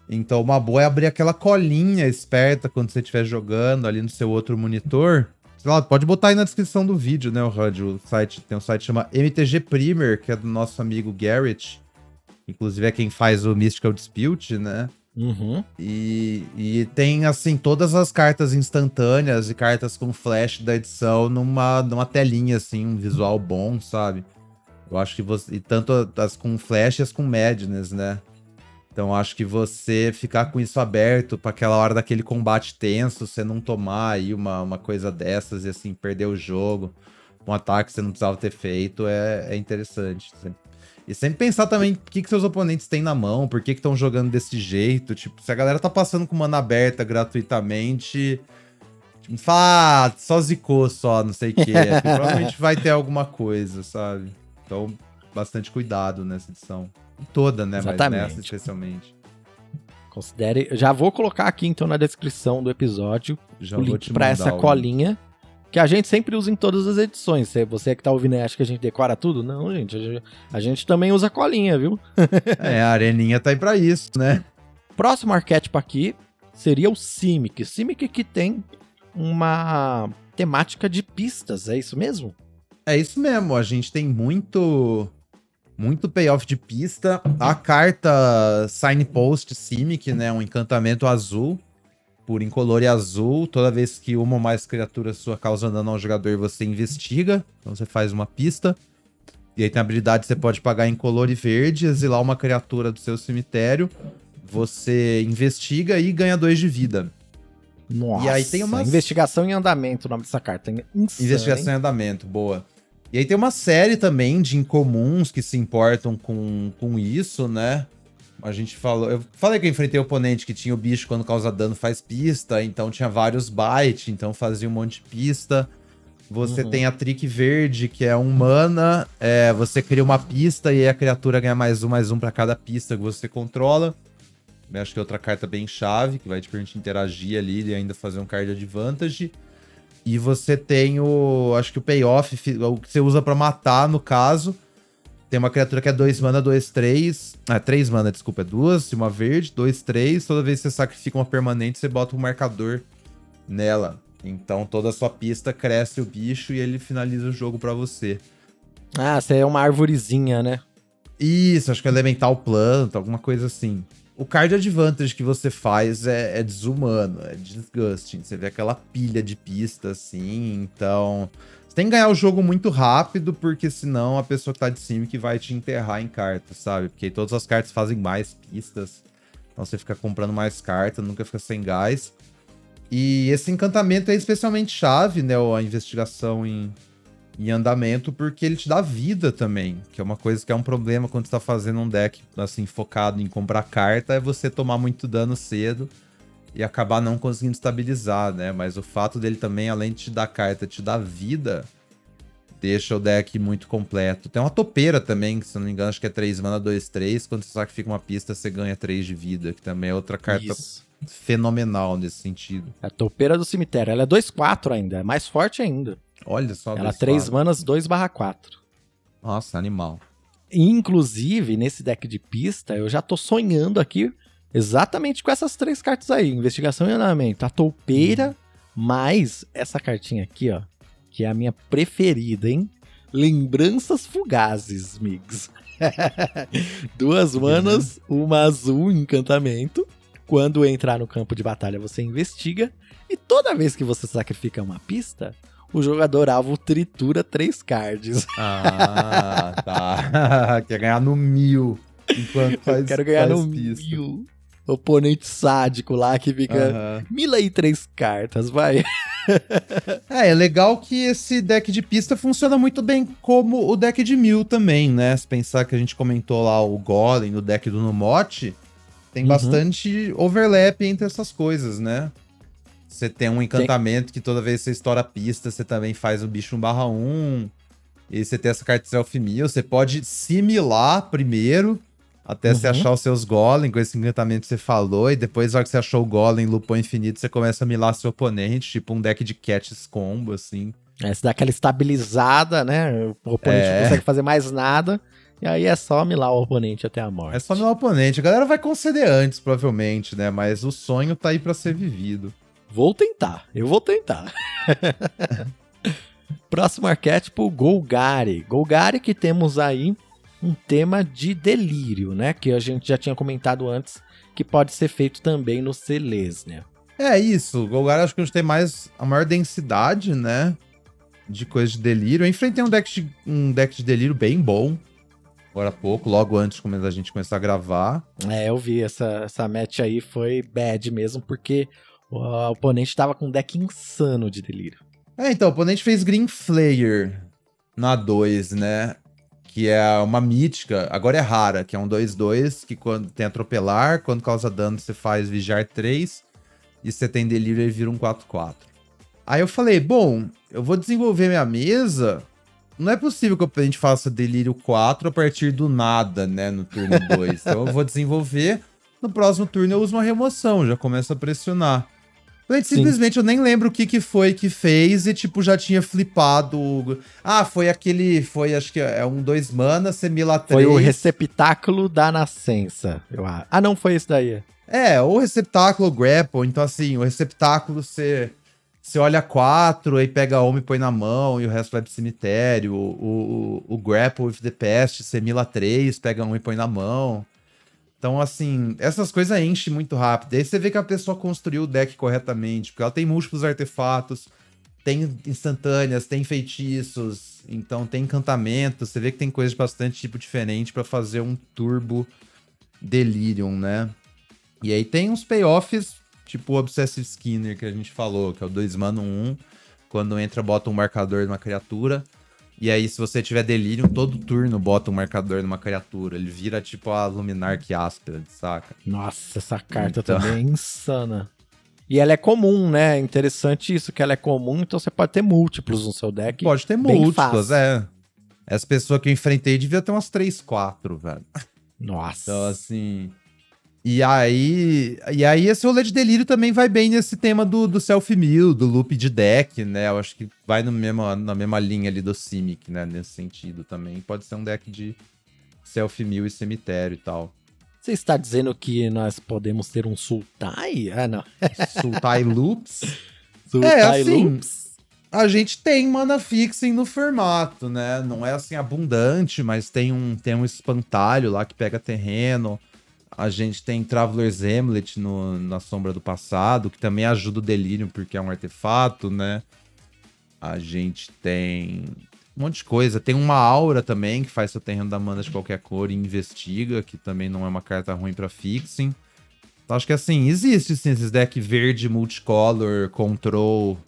Então, uma boa é abrir aquela colinha esperta quando você estiver jogando ali no seu outro monitor. Sei lá, pode botar aí na descrição do vídeo, né, o HUD. O site, tem um site que chama MTG Primer, que é do nosso amigo Garrett. Inclusive é quem faz o Mystical Dispute, né? Uhum. E, e tem, assim, todas as cartas instantâneas e cartas com flash da edição numa, numa telinha, assim, um visual bom, sabe? Eu acho que você. E tanto as com flash as com madness, né? Então acho que você ficar com isso aberto para aquela hora daquele combate tenso, você não tomar aí uma, uma coisa dessas e assim, perder o jogo, um ataque que você não precisava ter feito, é, é interessante. E sempre pensar também o que, que seus oponentes têm na mão, por que estão jogando desse jeito. Tipo, se a galera tá passando com mana aberta gratuitamente, tipo, fala, ah, só zicou só, não sei o quê. É, provavelmente vai ter alguma coisa, sabe? Então, bastante cuidado nessa edição. Toda, né? Exatamente. Mas nessa especialmente. Considere. Já vou colocar aqui então na descrição do episódio Já o link para essa colinha que a gente sempre usa em todas as edições. Você que tá ouvindo aí acha que a gente decora tudo? Não, gente. A gente, a gente também usa colinha, viu? é, a areninha tá aí pra isso, né? Próximo arquétipo aqui seria o Simic. Simic que tem uma temática de pistas, é isso mesmo? É isso mesmo. A gente tem muito muito payoff de pista. A carta Signpost Simic, né? Um encantamento azul por incolor e azul. Toda vez que uma ou mais criaturas sua causa dano ao jogador, você investiga. Então você faz uma pista. E aí tem habilidade que você pode pagar em color e verde, exilar uma criatura do seu cemitério. Você investiga e ganha dois de vida. Nossa, e aí tem uma investigação em andamento, o nome dessa carta. Insano, investigação em andamento, boa. E aí tem uma série também de incomuns que se importam com, com isso, né? A gente falou. Eu falei que eu enfrentei o oponente que tinha o bicho quando causa dano faz pista, então tinha vários bytes, então fazia um monte de pista. Você uhum. tem a trick verde, que é um mana. É, você cria uma pista e a criatura ganha mais um, mais um para cada pista que você controla. Eu acho que é outra carta bem chave, que vai te permitir interagir ali e ainda fazer um card advantage. E você tem o. Acho que o payoff, o que você usa para matar, no caso, tem uma criatura que é 2 mana, 2, 3. Ah, 3 mana, desculpa, é duas, uma verde, 2, 3. Toda vez que você sacrifica uma permanente, você bota um marcador nela. Então toda a sua pista cresce o bicho e ele finaliza o jogo para você. Ah, você é uma arvorezinha, né? Isso, acho que é elemental planta, alguma coisa assim. O card advantage que você faz é, é desumano, é disgusting. Você vê aquela pilha de pista assim, então tem que ganhar o jogo muito rápido, porque senão a pessoa que tá de cima que vai te enterrar em cartas, sabe? Porque todas as cartas fazem mais pistas. Então você fica comprando mais cartas, nunca fica sem gás. E esse encantamento é especialmente chave, né? A investigação em, em andamento, porque ele te dá vida também. Que é uma coisa que é um problema quando você tá fazendo um deck assim, focado em comprar carta, é você tomar muito dano cedo e acabar não conseguindo estabilizar, né? Mas o fato dele também, além de te dar carta, te dar vida, deixa o deck muito completo. Tem uma topeira também, que se não me engano, acho que é 3 mana, 2, 3. Quando você sacrifica uma pista, você ganha 3 de vida, que também é outra carta Isso. fenomenal nesse sentido. É a topeira do cemitério. Ela é 2, 4 ainda, é mais forte ainda. Olha só. Ela é 3 manas, 2 barra 4. Nossa, animal. Inclusive, nesse deck de pista, eu já tô sonhando aqui exatamente com essas três cartas aí: investigação e andamento. A toupeira, Mas essa cartinha aqui, ó, que é a minha preferida, hein? Lembranças fugazes, Migs. Duas manas, uma azul, encantamento. Quando entrar no campo de batalha, você investiga. E toda vez que você sacrifica uma pista, o jogador alvo tritura três cards. Ah, tá. Quer ganhar no mil. Enquanto faz, Eu quero ganhar no pista. mil. Oponente sádico lá que fica. Aham. Mila aí três cartas, vai. É, é legal que esse deck de pista funciona muito bem como o deck de mil também, né? Se pensar que a gente comentou lá o Golem no deck do Numote, tem Uhum. bastante overlap entre essas coisas, né? Você tem um encantamento que toda vez que você estoura a pista, você também faz o bicho 1 barra 1. E você tem essa carta Self Mill, você pode similar primeiro, até você Uhum. achar os seus golem com esse encantamento que você falou, e depois, na hora que você achou o golem, lupou infinito, você começa a milar seu oponente, tipo um deck de catches combo, assim. É, se dá aquela estabilizada, né? O oponente É. não consegue fazer mais nada. E aí é só milar o oponente até a morte. É só milar o oponente. A galera vai conceder antes, provavelmente, né? Mas o sonho tá aí pra ser vivido. Vou tentar, eu vou tentar. Próximo arquétipo, Golgari. Golgari que temos aí um tema de delírio, né? Que a gente já tinha comentado antes, que pode ser feito também no Selesnia. É isso. O Golgar acho que a gente tem mais a maior densidade, né? De coisa de delírio. Eu enfrentei um deck de, um deck de delírio bem bom. Agora há pouco, logo antes da gente começar a gravar. É, eu vi, essa, essa match aí foi bad mesmo, porque o oponente tava com um deck insano de delírio. É, então, o oponente fez Green Flayer na 2, né? Que é uma mítica, agora é rara, que é um 2-2, que quando tem atropelar, quando causa dano você faz vigiar 3, e você tem delírio ele vira um 4-4. Aí eu falei, bom, eu vou desenvolver minha mesa. Não é possível que o oponente faça delírio 4 a partir do nada, né, no turno 2. então eu vou desenvolver, no próximo turno eu uso uma remoção, já começo a pressionar. Gente, Sim. simplesmente eu nem lembro o que, que foi que fez e, tipo, já tinha flipado. Ah, foi aquele. Foi, acho que é um 2 mana, Semila 3. Foi o receptáculo da nascença, eu acho. Ah, não foi esse daí. É, ou receptáculo grapple. Então, assim, o receptáculo você. Você olha quatro, aí pega uma e põe na mão, e o resto vai pro cemitério. O, o, o grapple with the pest, você mila três, pega um e põe na mão. Então, assim, essas coisas enchem muito rápido. Aí você vê que a pessoa construiu o deck corretamente, porque ela tem múltiplos artefatos, tem instantâneas, tem feitiços, então tem encantamento. Você vê que tem coisas bastante tipo diferente pra fazer um turbo Delirium, né? E aí tem uns payoffs, tipo o Obsessive Skinner que a gente falou, que é o 2 mana 1 1. Quando entra, bota um marcador numa criatura. E aí, se você tiver delírio, todo turno bota um marcador numa criatura. Ele vira tipo a Luminar que áspera, saca? Nossa, essa carta Então. também é insana. E ela é comum, né? Interessante isso, que ela é comum, então você pode ter múltiplos no seu deck. Pode ter fácil. é. Essa pessoa que eu enfrentei devia ter umas 3, 4, velho. Nossa. Então, assim. E aí. E aí, esse rolê de delírio também vai bem nesse tema do, do self-mill, do loop de deck, né? Eu acho que vai no mesmo, na mesma linha ali do Simic, né? Nesse sentido também. Pode ser um deck de self-mill e cemitério e tal. Você está dizendo que nós podemos ter um Sultai? Ah, não. Sultai Loops. Sultai assim, Loops. A gente tem mana fixing no formato, né? Não é assim abundante, mas tem um, tem um espantalho lá que pega terreno. A gente tem Traveler's Hamlet no, na Sombra do Passado, que também ajuda o Delirium porque é um artefato, né? A gente tem um monte de coisa. Tem uma aura também, que faz seu terreno da mana de qualquer cor e investiga, que também não é uma carta ruim pra fixing. Então, acho que assim, existe sim esses deck verde, multicolor, control,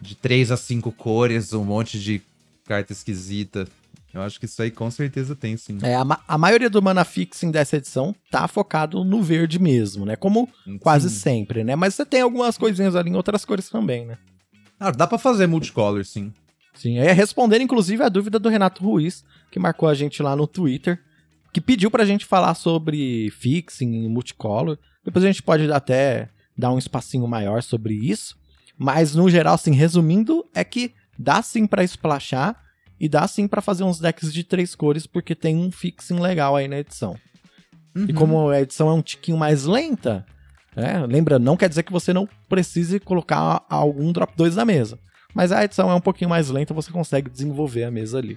de 3 a 5 cores, um monte de carta esquisita. Eu acho que isso aí com certeza tem, sim. É, a, ma- a maioria do mana fixing dessa edição tá focado no verde mesmo, né? Como quase Sim. sempre, né? Mas você tem algumas coisinhas ali em outras cores também, né? Ah, dá pra fazer multicolor, sim. Sim, é respondendo inclusive a dúvida do Renato Ruiz, que marcou a gente lá no Twitter, que pediu pra gente falar sobre fixing e multicolor. Depois a gente pode até dar um espacinho maior sobre isso. Mas no geral, assim, resumindo, é que dá sim pra splashar e dá sim pra fazer uns decks de três cores, porque tem um fixing legal aí na edição. E Uhum. como a edição é um tiquinho mais lenta, É, lembrando, não quer dizer que você não precise colocar algum drop 2 na mesa. Mas a edição é um pouquinho mais lenta, você consegue desenvolver a mesa ali.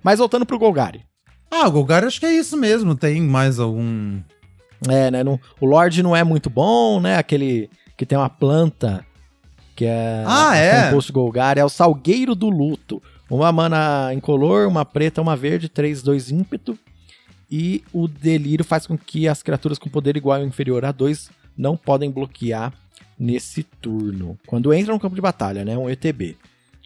Mas voltando pro Golgari. Ah, o Golgari acho que é isso mesmo. Tem mais algum. É, né? Não, o Lorde não é muito bom, né? Aquele que tem uma planta que é. Ah, é? Composto Golgari. É o Salgueiro do Luto. Uma mana incolor, uma preta, uma verde, 3, 2 ímpeto. E o delírio faz com que as criaturas com poder igual ou inferior a 2 não podem bloquear nesse turno. Quando entra no campo de batalha, né? Um ETB.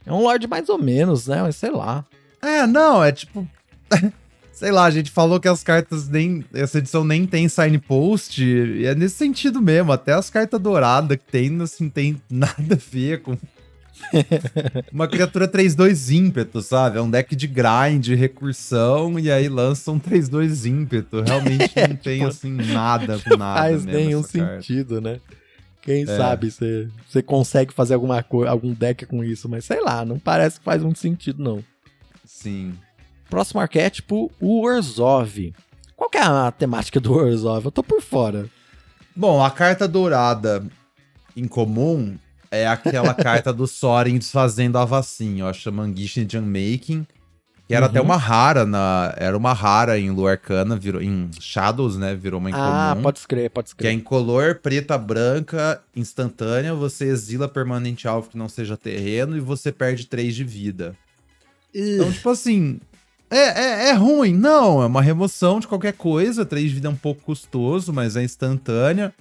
É um Lorde mais ou menos, né? Sei lá. É, não, é tipo. sei lá, a gente falou que as cartas nem. Essa edição nem tem signpost. E é nesse sentido mesmo. Até as cartas douradas que tem, assim, tem nada a ver com. uma criatura 3-2 ímpeto, sabe? É um deck de grind, recursão, e aí lança um 3-2 ímpeto. Realmente não tem, tipo, assim, nada com nada. Faz nenhum sentido, né? Quem é. sabe você consegue fazer alguma coisa, algum deck com isso, mas sei lá, não parece que faz muito sentido, não. Sim. Próximo arquétipo, o Orzhov. Qual que é a temática do Orzhov? Eu tô por fora. Bom, a carta dourada incomum é aquela carta do Soren desfazendo a vacina, ó, chama Gishin Making. Que era uhum. até uma rara na. Era uma rara em Lua Arcana, virou. Em Shadows, né? Virou uma incomum. Ah, pode escrever, pode escrever. Que é incolor, preta, branca, instantânea. Você exila permanente alvo que não seja terreno e você perde 3 de vida. Então, tipo assim. É, é, é, ruim, não. É uma remoção de qualquer coisa. 3 de vida é um pouco custoso, mas é instantânea.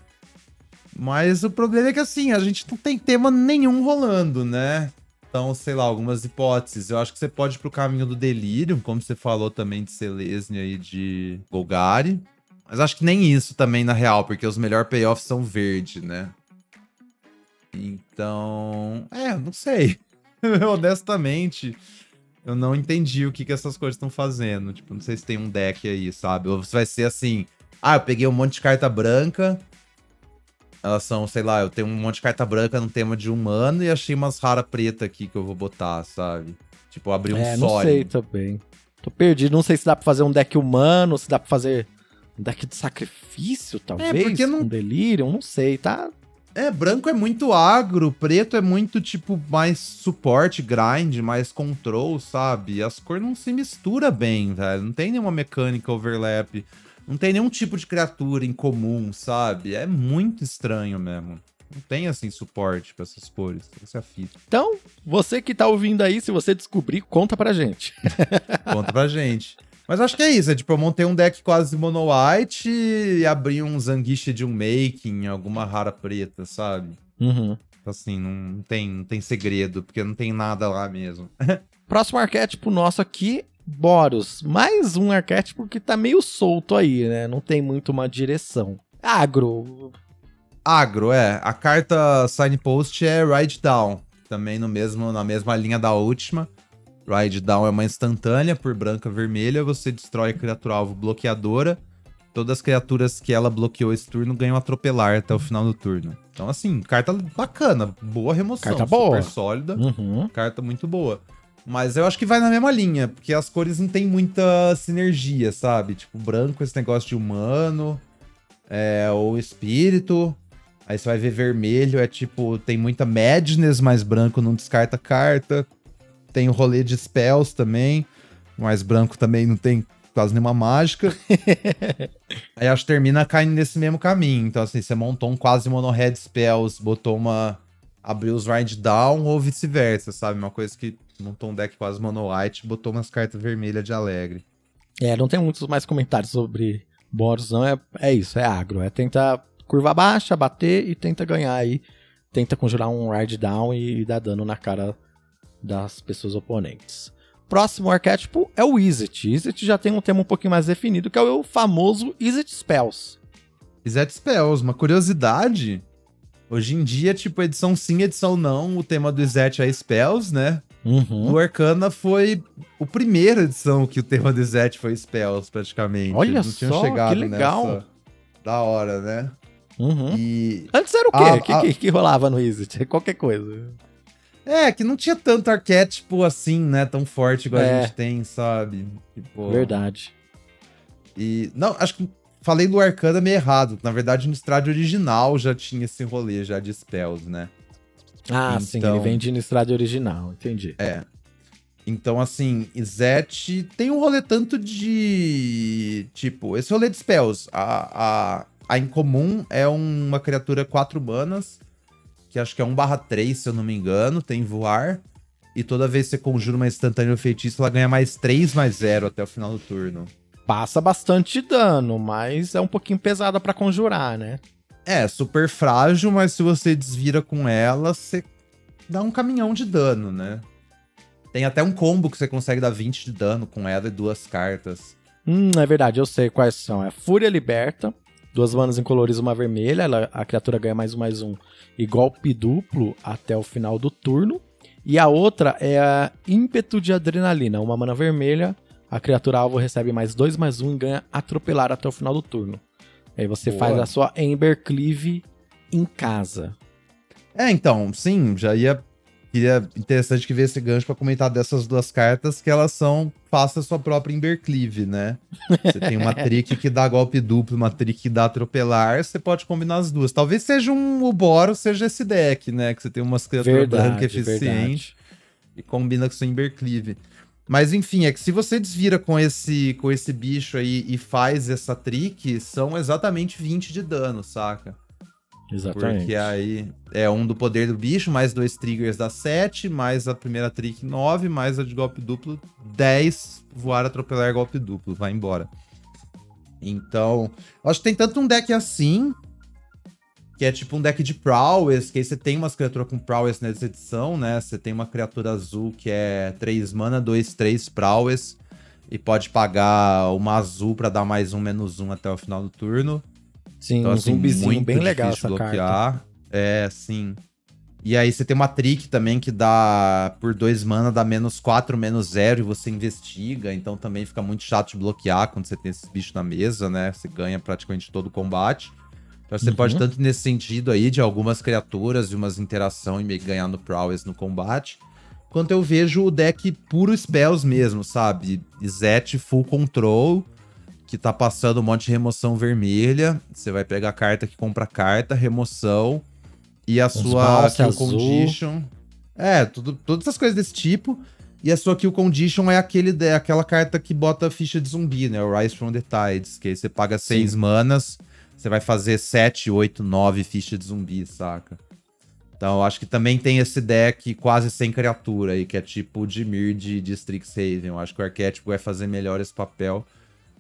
Mas o problema é que assim, a gente não tem tema nenhum rolando, né? Então, sei lá, algumas hipóteses. Eu acho que você pode ir pro caminho do delírio, como você falou também de Selesnya e de Golgari. Mas acho que nem isso também, na real, porque os melhores payoffs são verde, né? Então. É, não sei. Honestamente, eu não entendi o que, que essas coisas estão fazendo. Tipo, não sei se tem um deck aí, sabe? Ou se vai ser assim. Ah, eu peguei um monte de carta branca, elas são, sei lá, eu tenho um monte de carta branca no tema de humano e achei umas rara preta aqui que eu vou botar, sabe? Tipo, abrir um é, Não sei também. Tô perdido, não sei se dá pra fazer um deck humano, se dá pra fazer um deck de sacrifício, talvez. É, porque não. Um delírio, não sei, tá? É, branco é muito agro, preto é muito, tipo, mais suporte, grind, mais control, sabe? As cores não se mistura bem, velho. Não tem nenhuma mecânica overlap. Não tem nenhum tipo de criatura em comum, sabe? É muito estranho mesmo. Não tem, assim, suporte pra essas cores. Essa é a fita. Então, você que tá ouvindo aí, se você descobrir, conta pra gente. conta pra gente. Mas acho que é isso. É tipo, eu montei um deck quase mono white e abri um Zanguiche de um making, alguma rara preta, sabe? Uhum. Assim, não tem, não tem segredo, porque não tem nada lá mesmo. Próximo arquétipo nosso aqui Boros, mais um arquétipo que tá meio solto aí, né? Não tem muito uma direção. Agro. Agro, é. A carta Signpost é Ride Down. Também no mesmo, na mesma linha da última. Ride Down é uma instantânea por branca vermelha. Você destrói a criatura alvo bloqueadora. Todas as criaturas que ela bloqueou esse turno ganham atropelar até o final do turno. Então, assim, carta bacana. Boa remoção. Carta boa. Super sólida. Uhum. Carta muito boa. Mas eu acho que vai na mesma linha, porque as cores não tem muita sinergia, sabe? Tipo, branco, esse negócio de humano, é, ou espírito. Aí você vai ver vermelho, é tipo, tem muita madness, mas branco não descarta carta. Tem o rolê de spells também, mas branco também não tem quase nenhuma mágica. Aí acho que termina caindo nesse mesmo caminho. Então, assim, você montou um quase mono red spells, botou uma. Abriu os ride down ou vice-versa, sabe? Uma coisa que montou um deck quase mono white, botou umas cartas vermelhas de alegre. É, não tem muitos mais comentários sobre Boros, não. É, é isso, é agro. É tentar curva baixa, bater e tenta ganhar aí. Tenta conjurar um ride down e, e dar dano na cara das pessoas oponentes. Próximo arquétipo é o Izzet. Izzet já tem um tema um pouquinho mais definido, que é o famoso Izzet Spells. Izzet Spells, uma curiosidade. Hoje em dia, tipo, edição sim, edição não, o tema do Izzet é Spells, né? Uhum. O Arcana foi a primeira edição que o tema do Zet foi Spells, praticamente. Olha Não só, que legal. Nessa... Da hora, né? Uhum. E... Antes era o quê? O que, a... que, que, rolava no Izzet? Qualquer coisa. É, que não tinha tanto arquétipo assim, né? Tão forte igual é. a gente tem, sabe? Tipo... Verdade. E. Não, acho que falei do Arcana meio errado. Na verdade, no Strade original já tinha esse rolê já de spells, né? Ah, então, sim, ele vem de Innistrad original, entendi. É. Então, assim, Izete tem um rolê tanto de. Tipo, esse rolê de spells. A, a, a Incomum é uma criatura 4 manas, que acho que é 1/3, se eu não me engano, tem voar. E toda vez que você conjura uma instantânea feitiço, ela ganha mais 3 mais 0 até o final do turno. Passa bastante dano, mas é um pouquinho pesada para conjurar, né? É, super frágil, mas se você desvira com ela, você dá um caminhão de dano, né? Tem até um combo que você consegue dar 20 de dano com ela e duas cartas. Hum, é verdade, eu sei quais são. É Fúria Liberta, duas manas incoloridas, uma vermelha, ela, a criatura ganha mais um, mais um, e golpe duplo até o final do turno. E a outra é a Ímpeto de Adrenalina, uma mana vermelha, a criatura alvo recebe mais dois, mais um e ganha atropelar até o final do turno. Aí você Boa. faz a sua Ember Cleave em casa. É, então, sim, já ia queria interessante que ver esse gancho para comentar dessas duas cartas que elas são faça sua própria Embercleave, né? Você tem uma trick que dá golpe duplo, uma trick que dá atropelar, você pode combinar as duas. Talvez seja um o Boro, seja esse deck, né? Que você tem umas criaturas brancas eficientes e combina com sua Embercleave. Mas enfim, é que se você desvira com esse com esse bicho aí e faz essa trick, são exatamente 20 de dano, saca? Exatamente. Porque aí é um do poder do bicho, mais dois triggers dá 7, mais a primeira trick 9, mais a de golpe duplo 10, voar, atropelar, golpe duplo, vai embora. Então, acho que tem tanto um deck assim, que é tipo um deck de prowess, que aí você tem umas criaturas com prowess nessa edição, né? Você tem uma criatura azul que é 3 mana, 2, 3 prowess, e pode pagar uma azul para dar mais um, menos um até o final do turno. Sim, então, assim, um zumbizinho bem legal essa bloquear. carta. É, sim. E aí você tem uma trick também que dá por dois mana, dá menos 4, menos 0 e você investiga. Então também fica muito chato de bloquear quando você tem esses bichos na mesa, né? Você ganha praticamente todo o combate. Então você uhum. pode, tanto nesse sentido aí, de algumas criaturas e umas interação e meio ganhar no prowess no combate, quanto eu vejo o deck puro spells mesmo, sabe? Zet full control que tá passando um monte de remoção vermelha. Você vai pegar a carta que compra carta, remoção e a Uns sua kill azul. condition. É, tudo, todas essas coisas desse tipo. E a sua kill condition é aquele, é aquela carta que bota ficha de zumbi, né? O Rise from the Tides, que aí você paga 6 manas, você vai fazer 7, 8, 9 fichas de zumbi, saca? Então, eu acho que também tem esse deck quase sem criatura aí, que é tipo o Dimir de, de Strixhaven. Eu acho que o arquétipo vai fazer melhor esse papel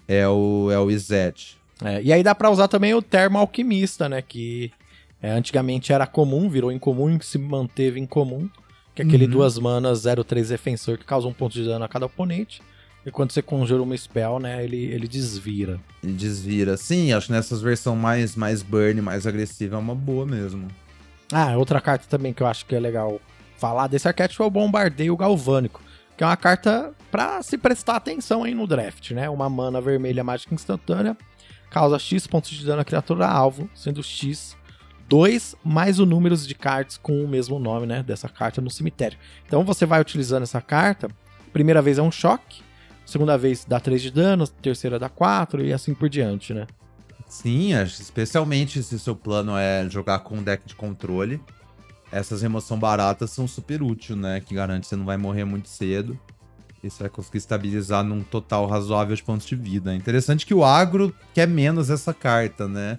é o, é o Izet. É, e aí dá pra usar também o Termo Alquimista, né? Que é, antigamente era comum, virou incomum e se manteve incomum. Que é aquele uhum. duas manas 03 defensor que causa um ponto de dano a cada oponente. E quando você conjura uma spell, né, ele, ele desvira. Ele desvira. Sim, acho que nessas versões mais, mais burn, mais agressiva, é uma boa mesmo. Ah, outra carta também que eu acho que é legal falar desse arquétipo é o Bombardeio Galvânico que é uma carta para se prestar atenção aí no draft, né? Uma mana vermelha mágica instantânea, causa X pontos de dano à criatura alvo, sendo X 2 mais o número de cartas com o mesmo nome, né, dessa carta no cemitério. Então você vai utilizando essa carta, primeira vez é um choque, segunda vez dá 3 de dano, terceira dá 4 e assim por diante, né? Sim, especialmente se seu plano é jogar com um deck de controle essas remoção baratas são super úteis, né? Que garante que você não vai morrer muito cedo. E você vai conseguir estabilizar num total razoável de pontos de vida. É interessante que o agro quer menos essa carta, né?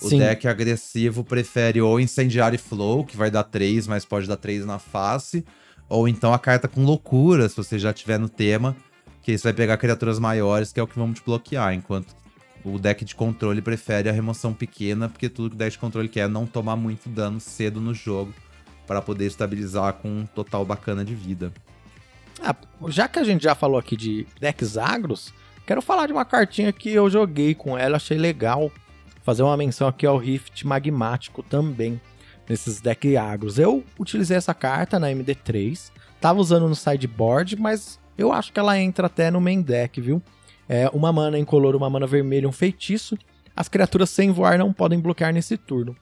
O Sim. deck agressivo prefere ou Incendiário Flow, que vai dar 3, mas pode dar 3 na face. Ou então a carta com loucura, se você já tiver no tema. Que isso vai pegar criaturas maiores, que é o que vamos te bloquear. Enquanto o deck de controle prefere a remoção pequena, porque tudo que o deck de controle quer é não tomar muito dano cedo no jogo para poder estabilizar com um total bacana de vida. Ah, já que a gente já falou aqui de decks agros, quero falar de uma cartinha que eu joguei com ela, achei legal. Fazer uma menção aqui ao Rift Magmático também, nesses decks agros. Eu utilizei essa carta na MD3, tava usando no sideboard, mas eu acho que ela entra até no main deck, viu? É uma mana incolor, uma mana vermelha, um feitiço. As criaturas sem voar não podem bloquear nesse turno.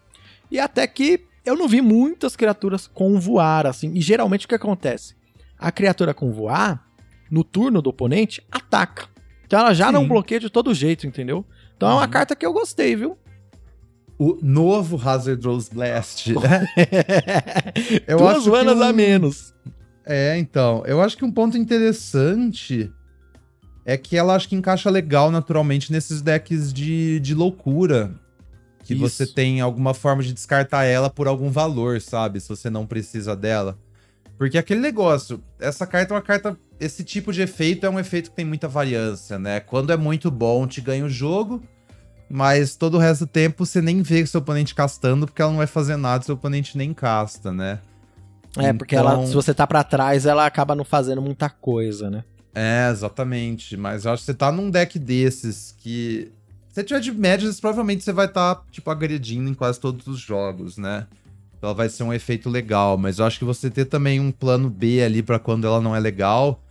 E até que eu não vi muitas criaturas com voar, assim. E geralmente o que acontece? A criatura com voar, no turno do oponente, ataca. Então ela já Sim. não bloqueia de todo jeito, entendeu? Então é uma carta que eu gostei, viu? O novo Hazard Rose Blast. eu Duas acho manas um... a menos. É, então. Eu acho que um ponto interessante é que ela acho que encaixa legal naturalmente nesses decks de, de loucura. Que Isso. você tem alguma forma de descartar ela por algum valor, sabe? Se você não precisa dela. Porque aquele negócio, essa carta é uma carta. Esse tipo de efeito é um efeito que tem muita variância, né? Quando é muito bom, te ganha o jogo. Mas todo o resto do tempo você nem vê seu oponente castando, porque ela não vai fazer nada, seu oponente nem casta, né? É, porque ela, então se você tá para trás, ela acaba não fazendo muita coisa, né? É, exatamente. Mas eu acho que você tá num deck desses que. Se você tiver de médias, provavelmente você vai estar, tá, tipo, agredindo em quase todos os jogos, né? Então ela vai ser um efeito legal. Mas eu acho que você ter também um plano B ali para quando ela não é legal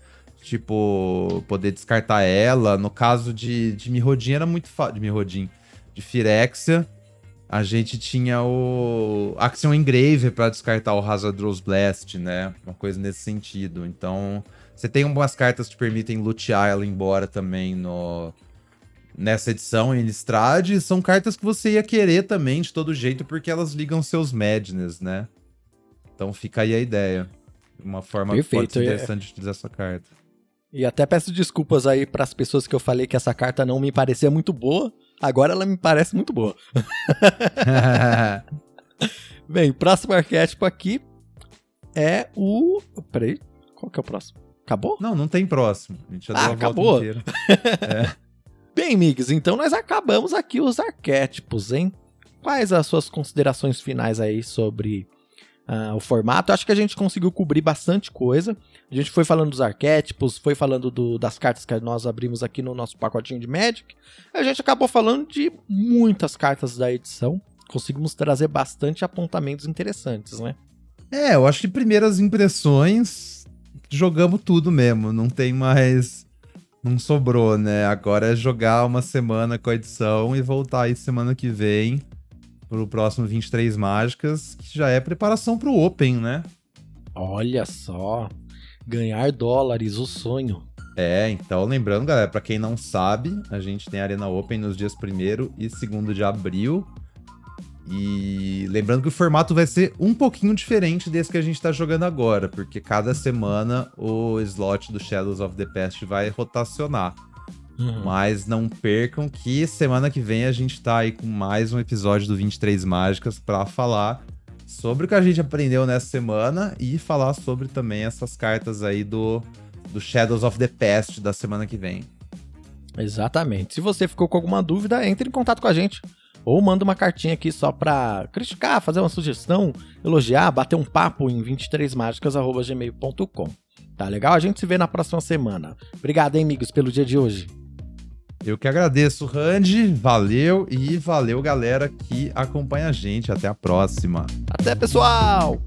Tipo, poder descartar ela. No caso de, de Mirrodin era muito fácil. De Mirrodin. De Firexia. A gente tinha o Action Engraver para descartar o Hazardous Blast, né? Uma coisa nesse sentido. Então, você tem algumas cartas que permitem lutear ela embora também no nessa edição em Listrade. São cartas que você ia querer também de todo jeito, porque elas ligam seus Madness, né? Então fica aí a ideia. Uma forma Perfeito, é. interessante é... de utilizar essa carta. E até peço desculpas aí para as pessoas que eu falei que essa carta não me parecia muito boa. Agora ela me parece muito boa. Bem, próximo arquétipo aqui é o. Peraí, qual que é o próximo? Acabou? Não, não tem próximo. A gente já ah, deu a acabou? volta inteira. é. Bem, amigos, então nós acabamos aqui os arquétipos, hein? Quais as suas considerações finais aí sobre uh, o formato? Acho que a gente conseguiu cobrir bastante coisa. A gente foi falando dos arquétipos, foi falando do, das cartas que nós abrimos aqui no nosso pacotinho de Magic. A gente acabou falando de muitas cartas da edição. Conseguimos trazer bastante apontamentos interessantes, né? É, eu acho que primeiras impressões, jogamos tudo mesmo. Não tem mais. Não sobrou, né? Agora é jogar uma semana com a edição e voltar aí semana que vem pro próximo 23 Mágicas, que já é preparação pro Open, né? Olha só. Ganhar dólares, o sonho. É, então lembrando, galera, para quem não sabe, a gente tem a Arena Open nos dias 1 e 2 de abril. E lembrando que o formato vai ser um pouquinho diferente desse que a gente está jogando agora, porque cada semana o slot do Shadows of the Past vai rotacionar. Uhum. Mas não percam que semana que vem a gente tá aí com mais um episódio do 23 Mágicas para falar sobre o que a gente aprendeu nessa semana e falar sobre também essas cartas aí do, do Shadows of the Past da semana que vem. Exatamente. Se você ficou com alguma dúvida, entre em contato com a gente. Ou manda uma cartinha aqui só pra criticar, fazer uma sugestão, elogiar, bater um papo em 23mágicas.gmail.com. Tá legal? A gente se vê na próxima semana. Obrigado, hein, amigos, pelo dia de hoje. Eu que agradeço, Randy. Valeu e valeu, galera que acompanha a gente. Até a próxima. Até, pessoal!